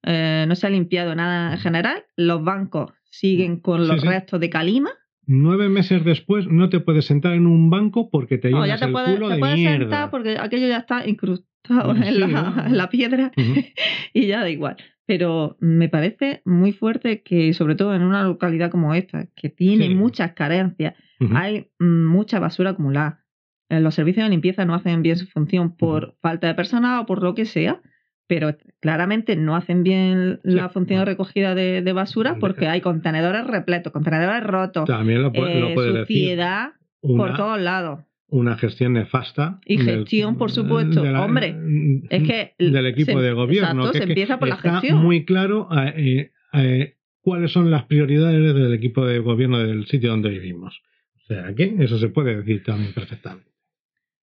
eh, no se ha limpiado nada en general. Los bancos siguen con los sí. restos de calima. Nueve meses después no te puedes sentar en un banco porque te No, llenas ya te el puedes, culo te de puedes mierda. sentar porque aquello ya está incrustado Sí, en, la, ¿no? en la piedra (laughs) y ya da igual. Pero me parece muy fuerte que, sobre todo en una localidad como esta, que tiene muchas carencias, hay mm, mucha basura acumulada. Eh, Los servicios de limpieza no hacen bien su función por falta de personal o por lo que sea, pero claramente no hacen bien la Sí, función de recogida de, de basura porque hay contenedores repletos, contenedores rotos, También lo, pu- lo eh, decir. suciedad Una, por todos lados. una gestión nefasta. Y del- gestión, por supuesto. la- Hombre, Es que del equipo se- de gobierno. Exacto, que se empieza por la está gestión. muy claro eh, eh, cuáles son las prioridades del equipo de gobierno del sitio donde vivimos. O sea que eso se puede decir también perfectamente.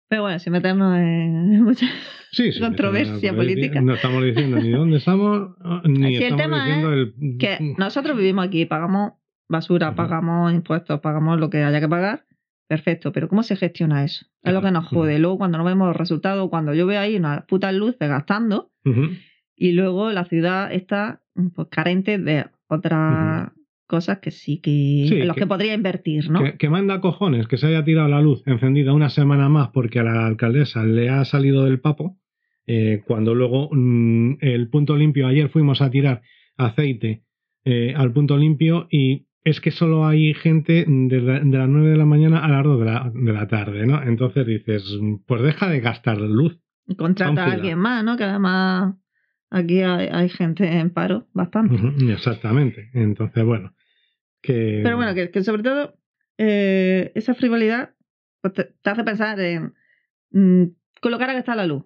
Pero bueno, sin meternos en Sí, sí, Controversia política. No estamos diciendo ni dónde estamos, ni el estamos tema diciendo es el. que nosotros vivimos aquí, pagamos basura, pagamos impuestos, pagamos lo que haya que pagar. Perfecto, pero ¿cómo se gestiona eso? Es lo que nos jode. Luego, cuando no vemos los resultados, cuando yo veo ahí unas putas luces gastando, y luego la ciudad está pues, carente de otras cosas que sí que. Sí, en los que- que, podría invertir, ¿no? Que, que manda cojones que se haya tirado la luz encendida una semana más porque a la alcaldesa le ha salido del papo, eh, cuando luego mm, el punto limpio, ayer fuimos a tirar aceite eh, al punto limpio y es que solo hay gente de, la- de las 9 de la mañana a las 2 de la, de la tarde, ¿no? Entonces dices, pues deja de gastar luz. Y Contrata a alguien más, ¿no? Que además aquí hay, hay gente en paro, bastante. Exactamente. Entonces, bueno. Que... Pero bueno, que, que sobre todo eh, esa frivolidad pues, te, te hace pensar en mm, con lo cara que está la luz.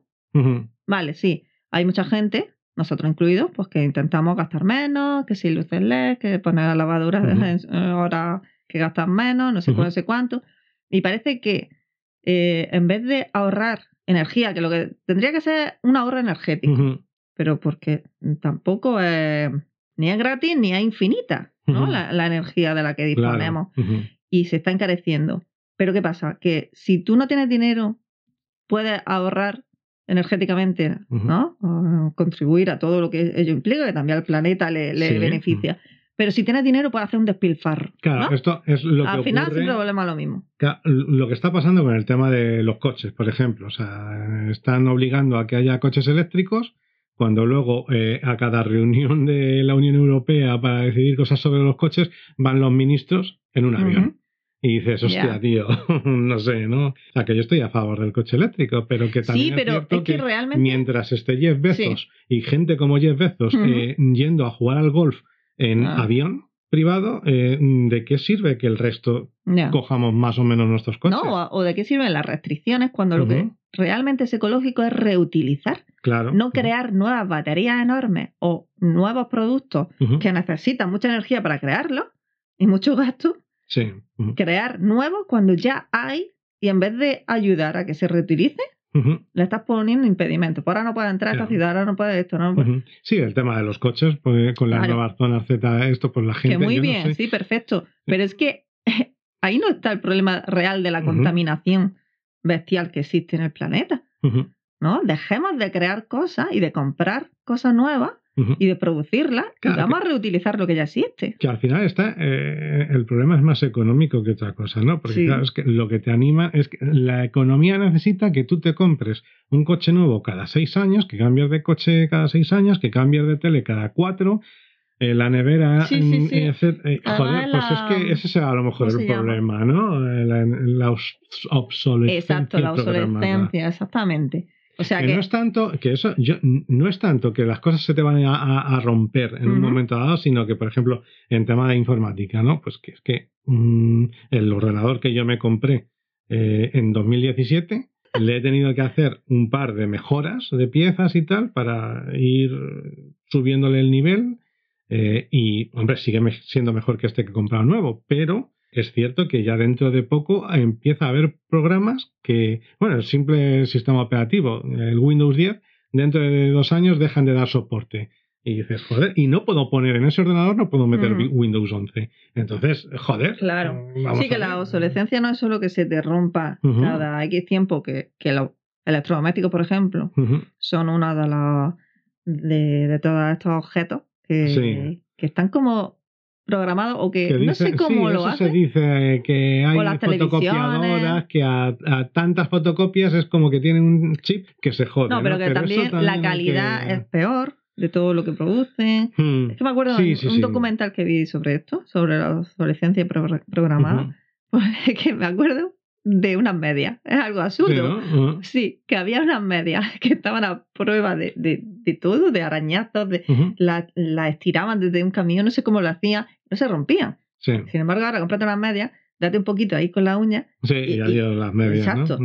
Vale, sí, hay mucha gente, nosotros incluidos, pues que intentamos gastar menos, que si luces LED, que poner la lavadora en horas que gastan menos, no sé Ujú. cuánto, no sé cuánto. Y parece que eh, en vez de ahorrar energía, que lo que tendría que ser un ahorro energético, pero porque tampoco es, ni es gratis ni es infinita, ¿no? La, la energía de la que Claro, disponemos y se está encareciendo. Pero ¿qué pasa? Que si tú no tienes dinero, puedes ahorrar energéticamente. ¿no? O contribuir a todo lo que ello implica, que también al planeta le, le Sí. beneficia. Pero si tienes dinero, puedes hacer un despilfarro. Claro, ¿no? esto es lo que Al final ocurre- siempre volvemos a lo mismo. Lo que está pasando con el tema de los coches, por ejemplo. O sea, están obligando a que haya coches eléctricos cuando luego eh, a cada reunión de la Unión Europea para decidir cosas sobre los coches van los ministros en un avión. Y dices, hostia, Ya. tío, (laughs) no sé, ¿no? O sea, que yo estoy a favor del coche eléctrico, pero que también Sí, pero es que realmente- mientras esté Jeff Bezos y gente como Jeff Bezos eh, yendo a jugar al golf en Ah. avión privado, eh, ¿de qué sirve que el resto cojamos más o menos nuestros coches? No, o, de qué sirven las restricciones cuando lo que. Realmente es ecológico es reutilizar, claro. no crear nuevas baterías enormes o nuevos productos que necesitan mucha energía para crearlos y mucho gasto, Sí. Crear nuevos cuando ya hay y en vez de ayudar a que se reutilice, le estás poniendo impedimentos. Ahora no puede entrar a esta ciudad, ahora no puede esto, no puede. Sí, el tema de los coches, pues, con las Claro. nuevas zonas Z, esto, pues la gente. Que muy yo no bien, sé. sí, perfecto. Pero es que (laughs) ahí no está el problema real de la contaminación bestial que existe en el planeta. ¿no? Dejemos de crear cosas y de comprar cosas nuevas y de producirlas Claro, y vamos a reutilizar lo que ya existe. Que al final está, eh, el problema es más económico que otra cosa, ¿no? Porque Sí. claro, es que lo que te anima es que la economía necesita que tú te compres un coche nuevo cada seis años, que cambies de coche cada seis años, que cambies de tele cada cuatro, eh, la nevera, Sí, sí, mm, sí. Eh, Además, joder, pues la- es que ese será a lo mejor ¿cómo el llama? problema, ¿no? Eh, La, la obs- obsolescencia Exacto, la obsolescencia, exactamente. O sea que, que, no es tanto que eso yo no es tanto que las cosas se te van a, a- a romper en un momento dado sino que por ejemplo en tema de informática no pues que es que mm, el ordenador que yo me compré eh, en 2017 le he tenido que hacer un par de mejoras de piezas y tal para ir subiéndole el nivel eh, y hombre sigue siendo mejor que este que he comprado nuevo pero es cierto que ya dentro de poco empieza a haber programas que, bueno, el simple sistema operativo, el Windows 10, dentro de dos años dejan de dar soporte. Y dices, joder, y no puedo poner en ese ordenador, no puedo meter Mm. Windows 11. Entonces, joder. Claro. vamos sí que la obsolescencia no es solo que se te rompa Ujú. cada X tiempo, que, que los electrodomésticos, por ejemplo, son uno de los de, de todos estos objetos que, Sí. que están como programados o que, Que no sé cómo sí, lo hacen. se dice eh, que hay O las fotocopiadoras que a, a tantas fotocopias es como que tienen un chip que se jode. No, pero que también, la calidad que- es peor de todo lo que producen. Hmm. Es que me acuerdo de sí, un documental que vi sobre esto, sobre la obsolescencia pro- programada, Ujú. (laughs) pues, que me acuerdo de unas medias. Es algo Sí, absurdo. Sí, que había unas medias (laughs) que estaban a prueba de, de, de todo, de arañazos, de, Ujú. la, la estiraban desde un camión, no sé cómo lo hacían, no se rompían. Sí, Sin embargo, ahora comprate unas medias, date un poquito ahí con la uña, sí, Y- y adiós las medias, ¿no? exacto.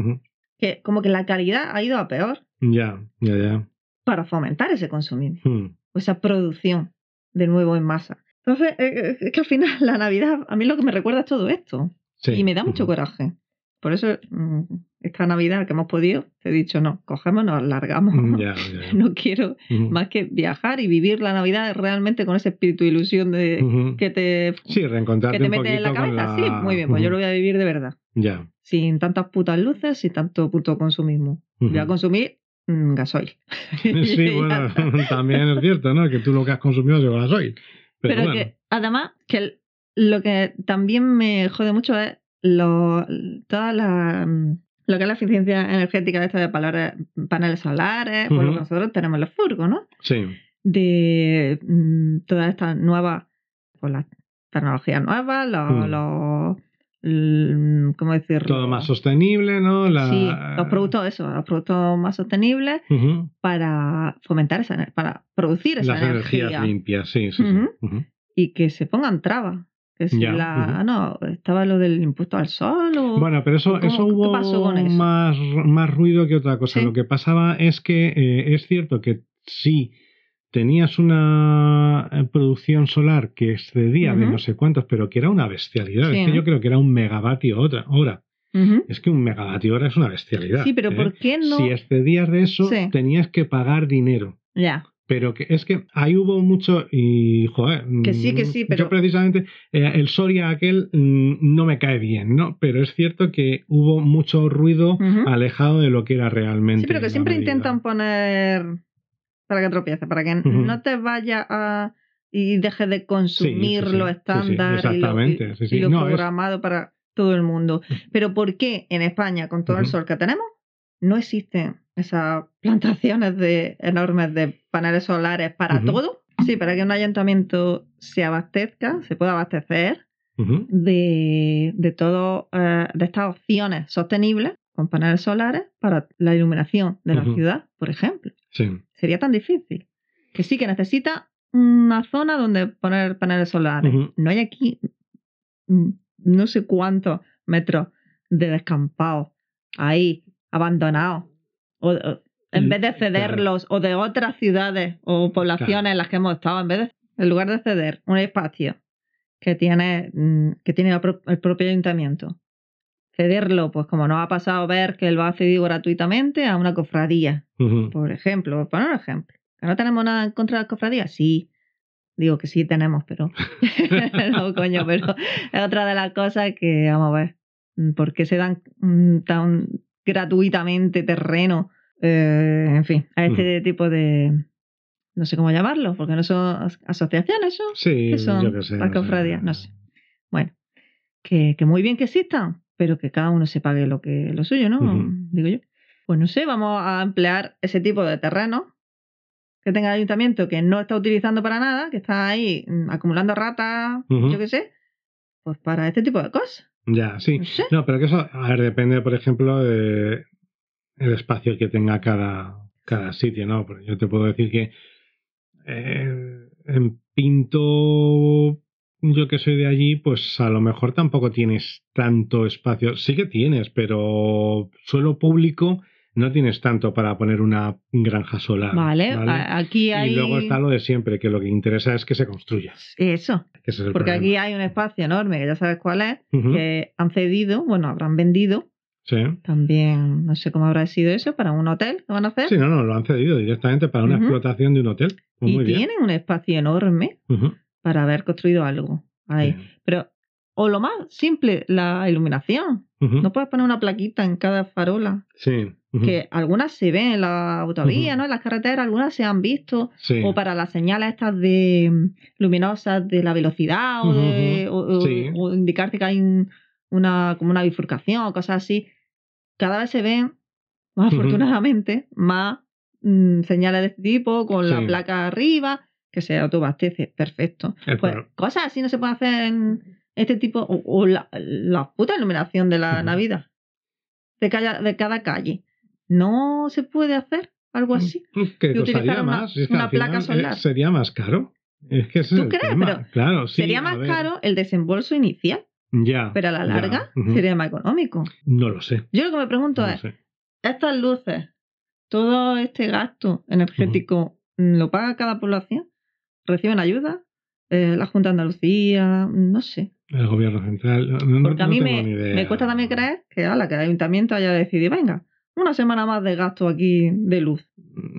Que como que la calidad ha ido a peor Ya, ya, ya. para fomentar ese consumismo, Hmm. o esa producción de nuevo en masa. Entonces, eh, eh, es que al final la Navidad, a mí lo que me recuerda es todo esto. Sí. Y me da mucho coraje. Por eso, mm, esta Navidad que hemos podido, te he dicho, no, cogemos, nos largamos. Mm, ya. (laughs) No quiero más que viajar y vivir la Navidad realmente con ese espíritu de ilusión de que te, Sí, reencontrarte que te mete en la cabeza. la- Sí, muy bien, pues yo lo voy a vivir de verdad. Ya. Sin tantas putas luces y tanto puto consumismo. Voy a consumir mm, gasoil. Sí, (laughs) bueno, (laughs) también es cierto, ¿no? Que tú lo que has consumido es gasoil. Pero, Pero, bueno. que además, que lo que también me jode mucho es lo, toda la, mm, lo que es la eficiencia energética de esta de palabras, paneles solares, por lo Ujú. que nosotros tenemos en los furgos, ¿no? Sí. De mm, todas estas nuevas, pues las tecnologías nuevas, los, los ¿cómo decirlo? Todo más sostenible, ¿no? La... Sí, los productos, eso, los productos más sostenibles para fomentar esa para producir esa Las energía energías limpias, sí, sí. sí. Y que se pongan trabas. Que si Ya, la, ah, no, estaba lo del impuesto al sol o... Bueno, pero eso, ¿Cómo- eso hubo pasó con eso? Más, más ruido que otra cosa. Sí. Lo que pasaba es que eh, es cierto que sí tenías una eh, producción solar que excedía de no sé cuántos, pero que era una bestialidad. Sí, es que ¿no? yo creo que era un megavatio otra, hora. Es que un megavatio hora es una bestialidad. Sí, pero ¿eh? ¿por qué no? Si excedías de eso, Sí. tenías que pagar dinero. Ya, Pero que es que ahí hubo mucho y joder. Que sí, que mm, sí, pero- Yo precisamente, eh, el Soria aquel mm, no me cae bien, ¿no? Pero es cierto que hubo mucho ruido Ujú. alejado de lo que era realmente. sí, pero que siempre intentan poner para que tropiece, para que Ujú. no te vaya a y dejes de consumir Sí, sí, lo estándar y lo, y- exactamente, sí, sí. y lo No, es- programado para todo el mundo. Pero ¿por qué en España, con todo el Ujú. sol que tenemos, no existen esas plantaciones de, enormes de paneles solares para todo. Sí, para que un ayuntamiento se abastezca, se pueda abastecer de, de todo, eh, de estas opciones sostenibles con paneles solares para la iluminación de la ciudad, por ejemplo. Sí. Sería tan difícil. Que sí que necesita una zona donde poner paneles solares. No hay aquí no sé cuántos metros de descampado ahí, abandonados. O, o- en Mm, vez de cederlos o de otras ciudades o poblaciones Claro. en las que hemos estado, en vez de, en lugar de ceder un espacio que tiene, mm, que tiene el pro- el propio ayuntamiento, cederlo, pues como nos ha pasado ver que él va a cedido gratuitamente a una cofradía, por ejemplo, por poner un ejemplo. ¿Que no tenemos nada en contra de las cofradías? Sí. Digo que sí tenemos, pero. (laughs) no, coño, pero es otra de las cosas que, vamos a ver, mm, ¿por qué se dan tan gratuitamente terreno? eh, en fin, a este tipo de. No sé cómo llamarlo, porque no son as- asociaciones, ¿son? Sí, ¿Qué son yo qué sé. no cofradías? No sé. Bueno, que, que muy bien que existan, pero que cada uno se pague lo que lo suyo, ¿no? Digo yo. Pues no sé, vamos a emplear ese tipo de terreno que tenga el ayuntamiento que no está utilizando para nada, que está ahí mm, acumulando ratas, yo qué sé, pues para este tipo de cosas. Ya, sí. No sé. No, pero que eso, a ver, depende, por ejemplo, de el espacio que tenga cada, cada sitio, ¿no? Porque yo te puedo decir que eh, en Pinto, yo que soy de allí, pues a lo mejor tampoco tienes tanto espacio. Sí que tienes, pero suelo público no tienes tanto para poner una granja solar. Vale, aquí hay... Y luego está lo de siempre, que lo que interesa es que se construya. Eso, es porque problema. aquí hay un espacio enorme, que ya sabes cuál es, que han cedido, bueno, habrán vendido, Sí. también, no sé cómo habrá sido eso, para un hotel que van a hacer. Sí, no, no, lo han cedido directamente para una explotación de un hotel. Pues y muy bien. tienen un espacio enorme para haber construido algo ahí. Pero, o lo más simple, la iluminación. No puedes poner una plaquita en cada farola. Sí. Que algunas se ven en la autovía. ¿no? En las carreteras, algunas se han visto. sí. O para las señales estas de mm, luminosas de la velocidad o, de, o, o- Sí. o indicarte que hay un- una, como una bifurcación o cosas así. Cada vez se ven, (laughs) más afortunadamente, más mm, señales de este tipo con la placa arriba que se autoabastece. Perfecto. Pues cosas así no se pueden hacer en este tipo. O, o la, la puta iluminación de la. Navidad. De cada, de cada calle. No se puede hacer algo así. que y utilizar una- más. si es que una final, placa eh, solar. sería más caro. Es que ese ¿Tú es crees? tema. Pero claro, sí, sería más caro el desembolso inicial, Ya. pero a la ya, larga sería más económico. No lo sé. Yo lo que me pregunto no es. ¿estas luces, todo este gasto energético, mm, lo paga cada población? ¿Reciben ayuda? Eh, ¿La Junta de Andalucía? No sé. El gobierno central. no- no- Porque a mí me, me cuesta también creer que, ala, que el ayuntamiento haya decidido, venga, una semana más de gasto aquí de luz.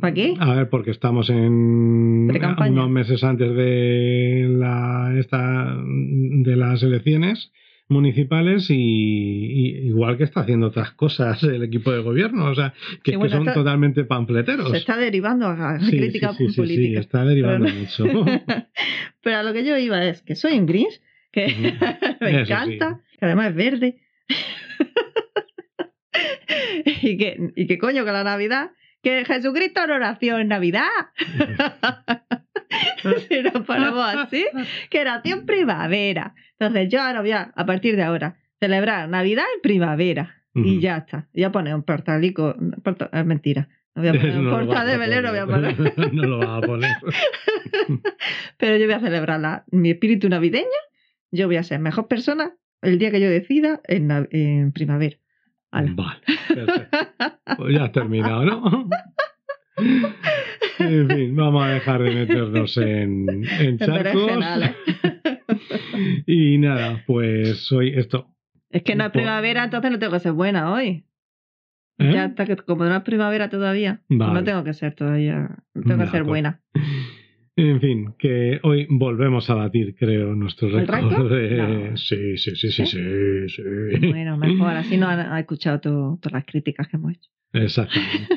¿Para qué? A ver, porque estamos en unos meses antes de la esta de las elecciones municipales y, y igual que está haciendo otras cosas el equipo de gobierno, o sea, que, Sí, es bueno, que son está- totalmente pamfleteros. Se está derivando a, a Sí, sí, crítica sí, sí, sí, política. está derivando Pero mucho. (laughs) Pero a lo que yo iba es que soy un Grinch, que (laughs) me Eso encanta, que además es verde. (laughs) y, que, y que coño, que la Navidad, que Jesucristo no nació en Navidad. (laughs) (laughs) si nos ponemos así, que nació en primavera. Entonces yo ahora voy a, a partir de ahora, celebrar Navidad en primavera. Y Ujú. ya está. Ya pone un portalico. porta- es mentira. No voy a poner un No lo portal de velero, voy a poner. no lo vas a poner. Pero yo voy a celebrar la- mi espíritu navideño. Yo voy a ser mejor persona el día que yo decida en, en primavera. Vale, perfecto. Pues ya has terminado, ¿no? En fin, vamos a dejar de meternos en, en charcos. Y nada, pues hoy esto. Es que no es Pues- primavera, entonces no tengo que ser buena hoy. ¿eh? Ya hasta que como no es primavera todavía, Vale. no tengo que ser todavía, no tengo que ser buena. En fin, que hoy volvemos a batir, creo, nuestro ¿El récord de. No. Sí, sí, sí, sí, ¿Sí? sí, sí. Bueno, mejor, así no han, han escuchado to- todas las críticas que hemos hecho. Exactamente.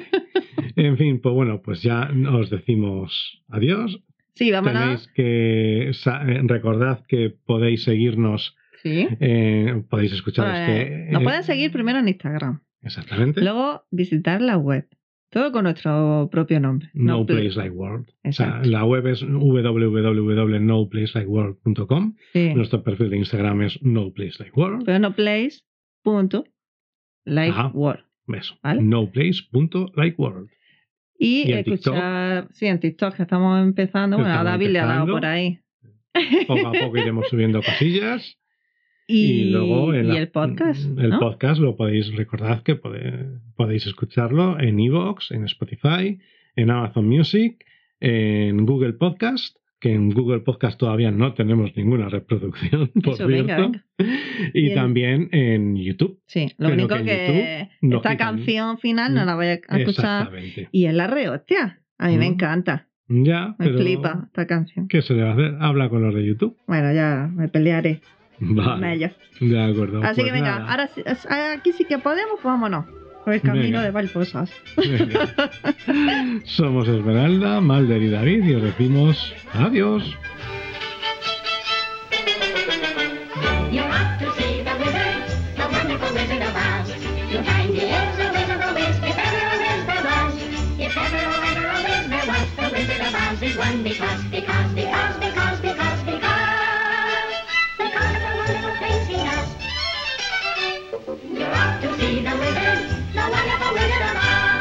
En fin, pues bueno, pues ya os decimos adiós. Sí, vámonos. Tenéis que eh, recordad que podéis seguirnos, Sí. eh, podéis escuchar Pues, este. nos eh, pueden seguir primero en Instagram. Exactamente. Luego, visitar la web. Todo con nuestro propio nombre. No, No Pla- Place Like World. O sea, la web es www.noplacelikeworld.com. Sí. Nuestro perfil de Instagram es No Place Like World. Pero no place. Punto. Like Ajá. word. Eso. ¿Vale? Noplace.likeworld. Y, ¿Y en escuchar. Sí, en TikTok que estamos empezando. Bueno, a David le ha dado por ahí. Poco a poco iremos subiendo cosillas. (laughs) Y, Y, luego en y el podcast. El ¿no? podcast lo podéis recordar que pode- podéis escucharlo en Evox, en Spotify, en Amazon Music, en Google Podcast, que en Google Podcast todavía no tenemos ninguna reproducción, (laughs) por Eso, cierto. venga. Y, también en YouTube. Sí, lo único que YouTube esta quitan- canción final no la voy a escuchar. Exactamente. Y es la re hostia. A mí me Mm. encanta. Ya, Me pero flipa esta canción. ¿qué se le va a hacer? Habla con los de YouTube. Bueno, ya me pelearé Vale, de acuerdo. Así pues que venga, nada. ahora sí- aquí sí que podemos, pues vámonos. Por el camino Venga. de Valposas. Venga. (laughs) Somos Esmeralda, Malder y David y os decimos adiós. You ought to see does. You ought to see the wizard, the wonderful Wizard of Oz.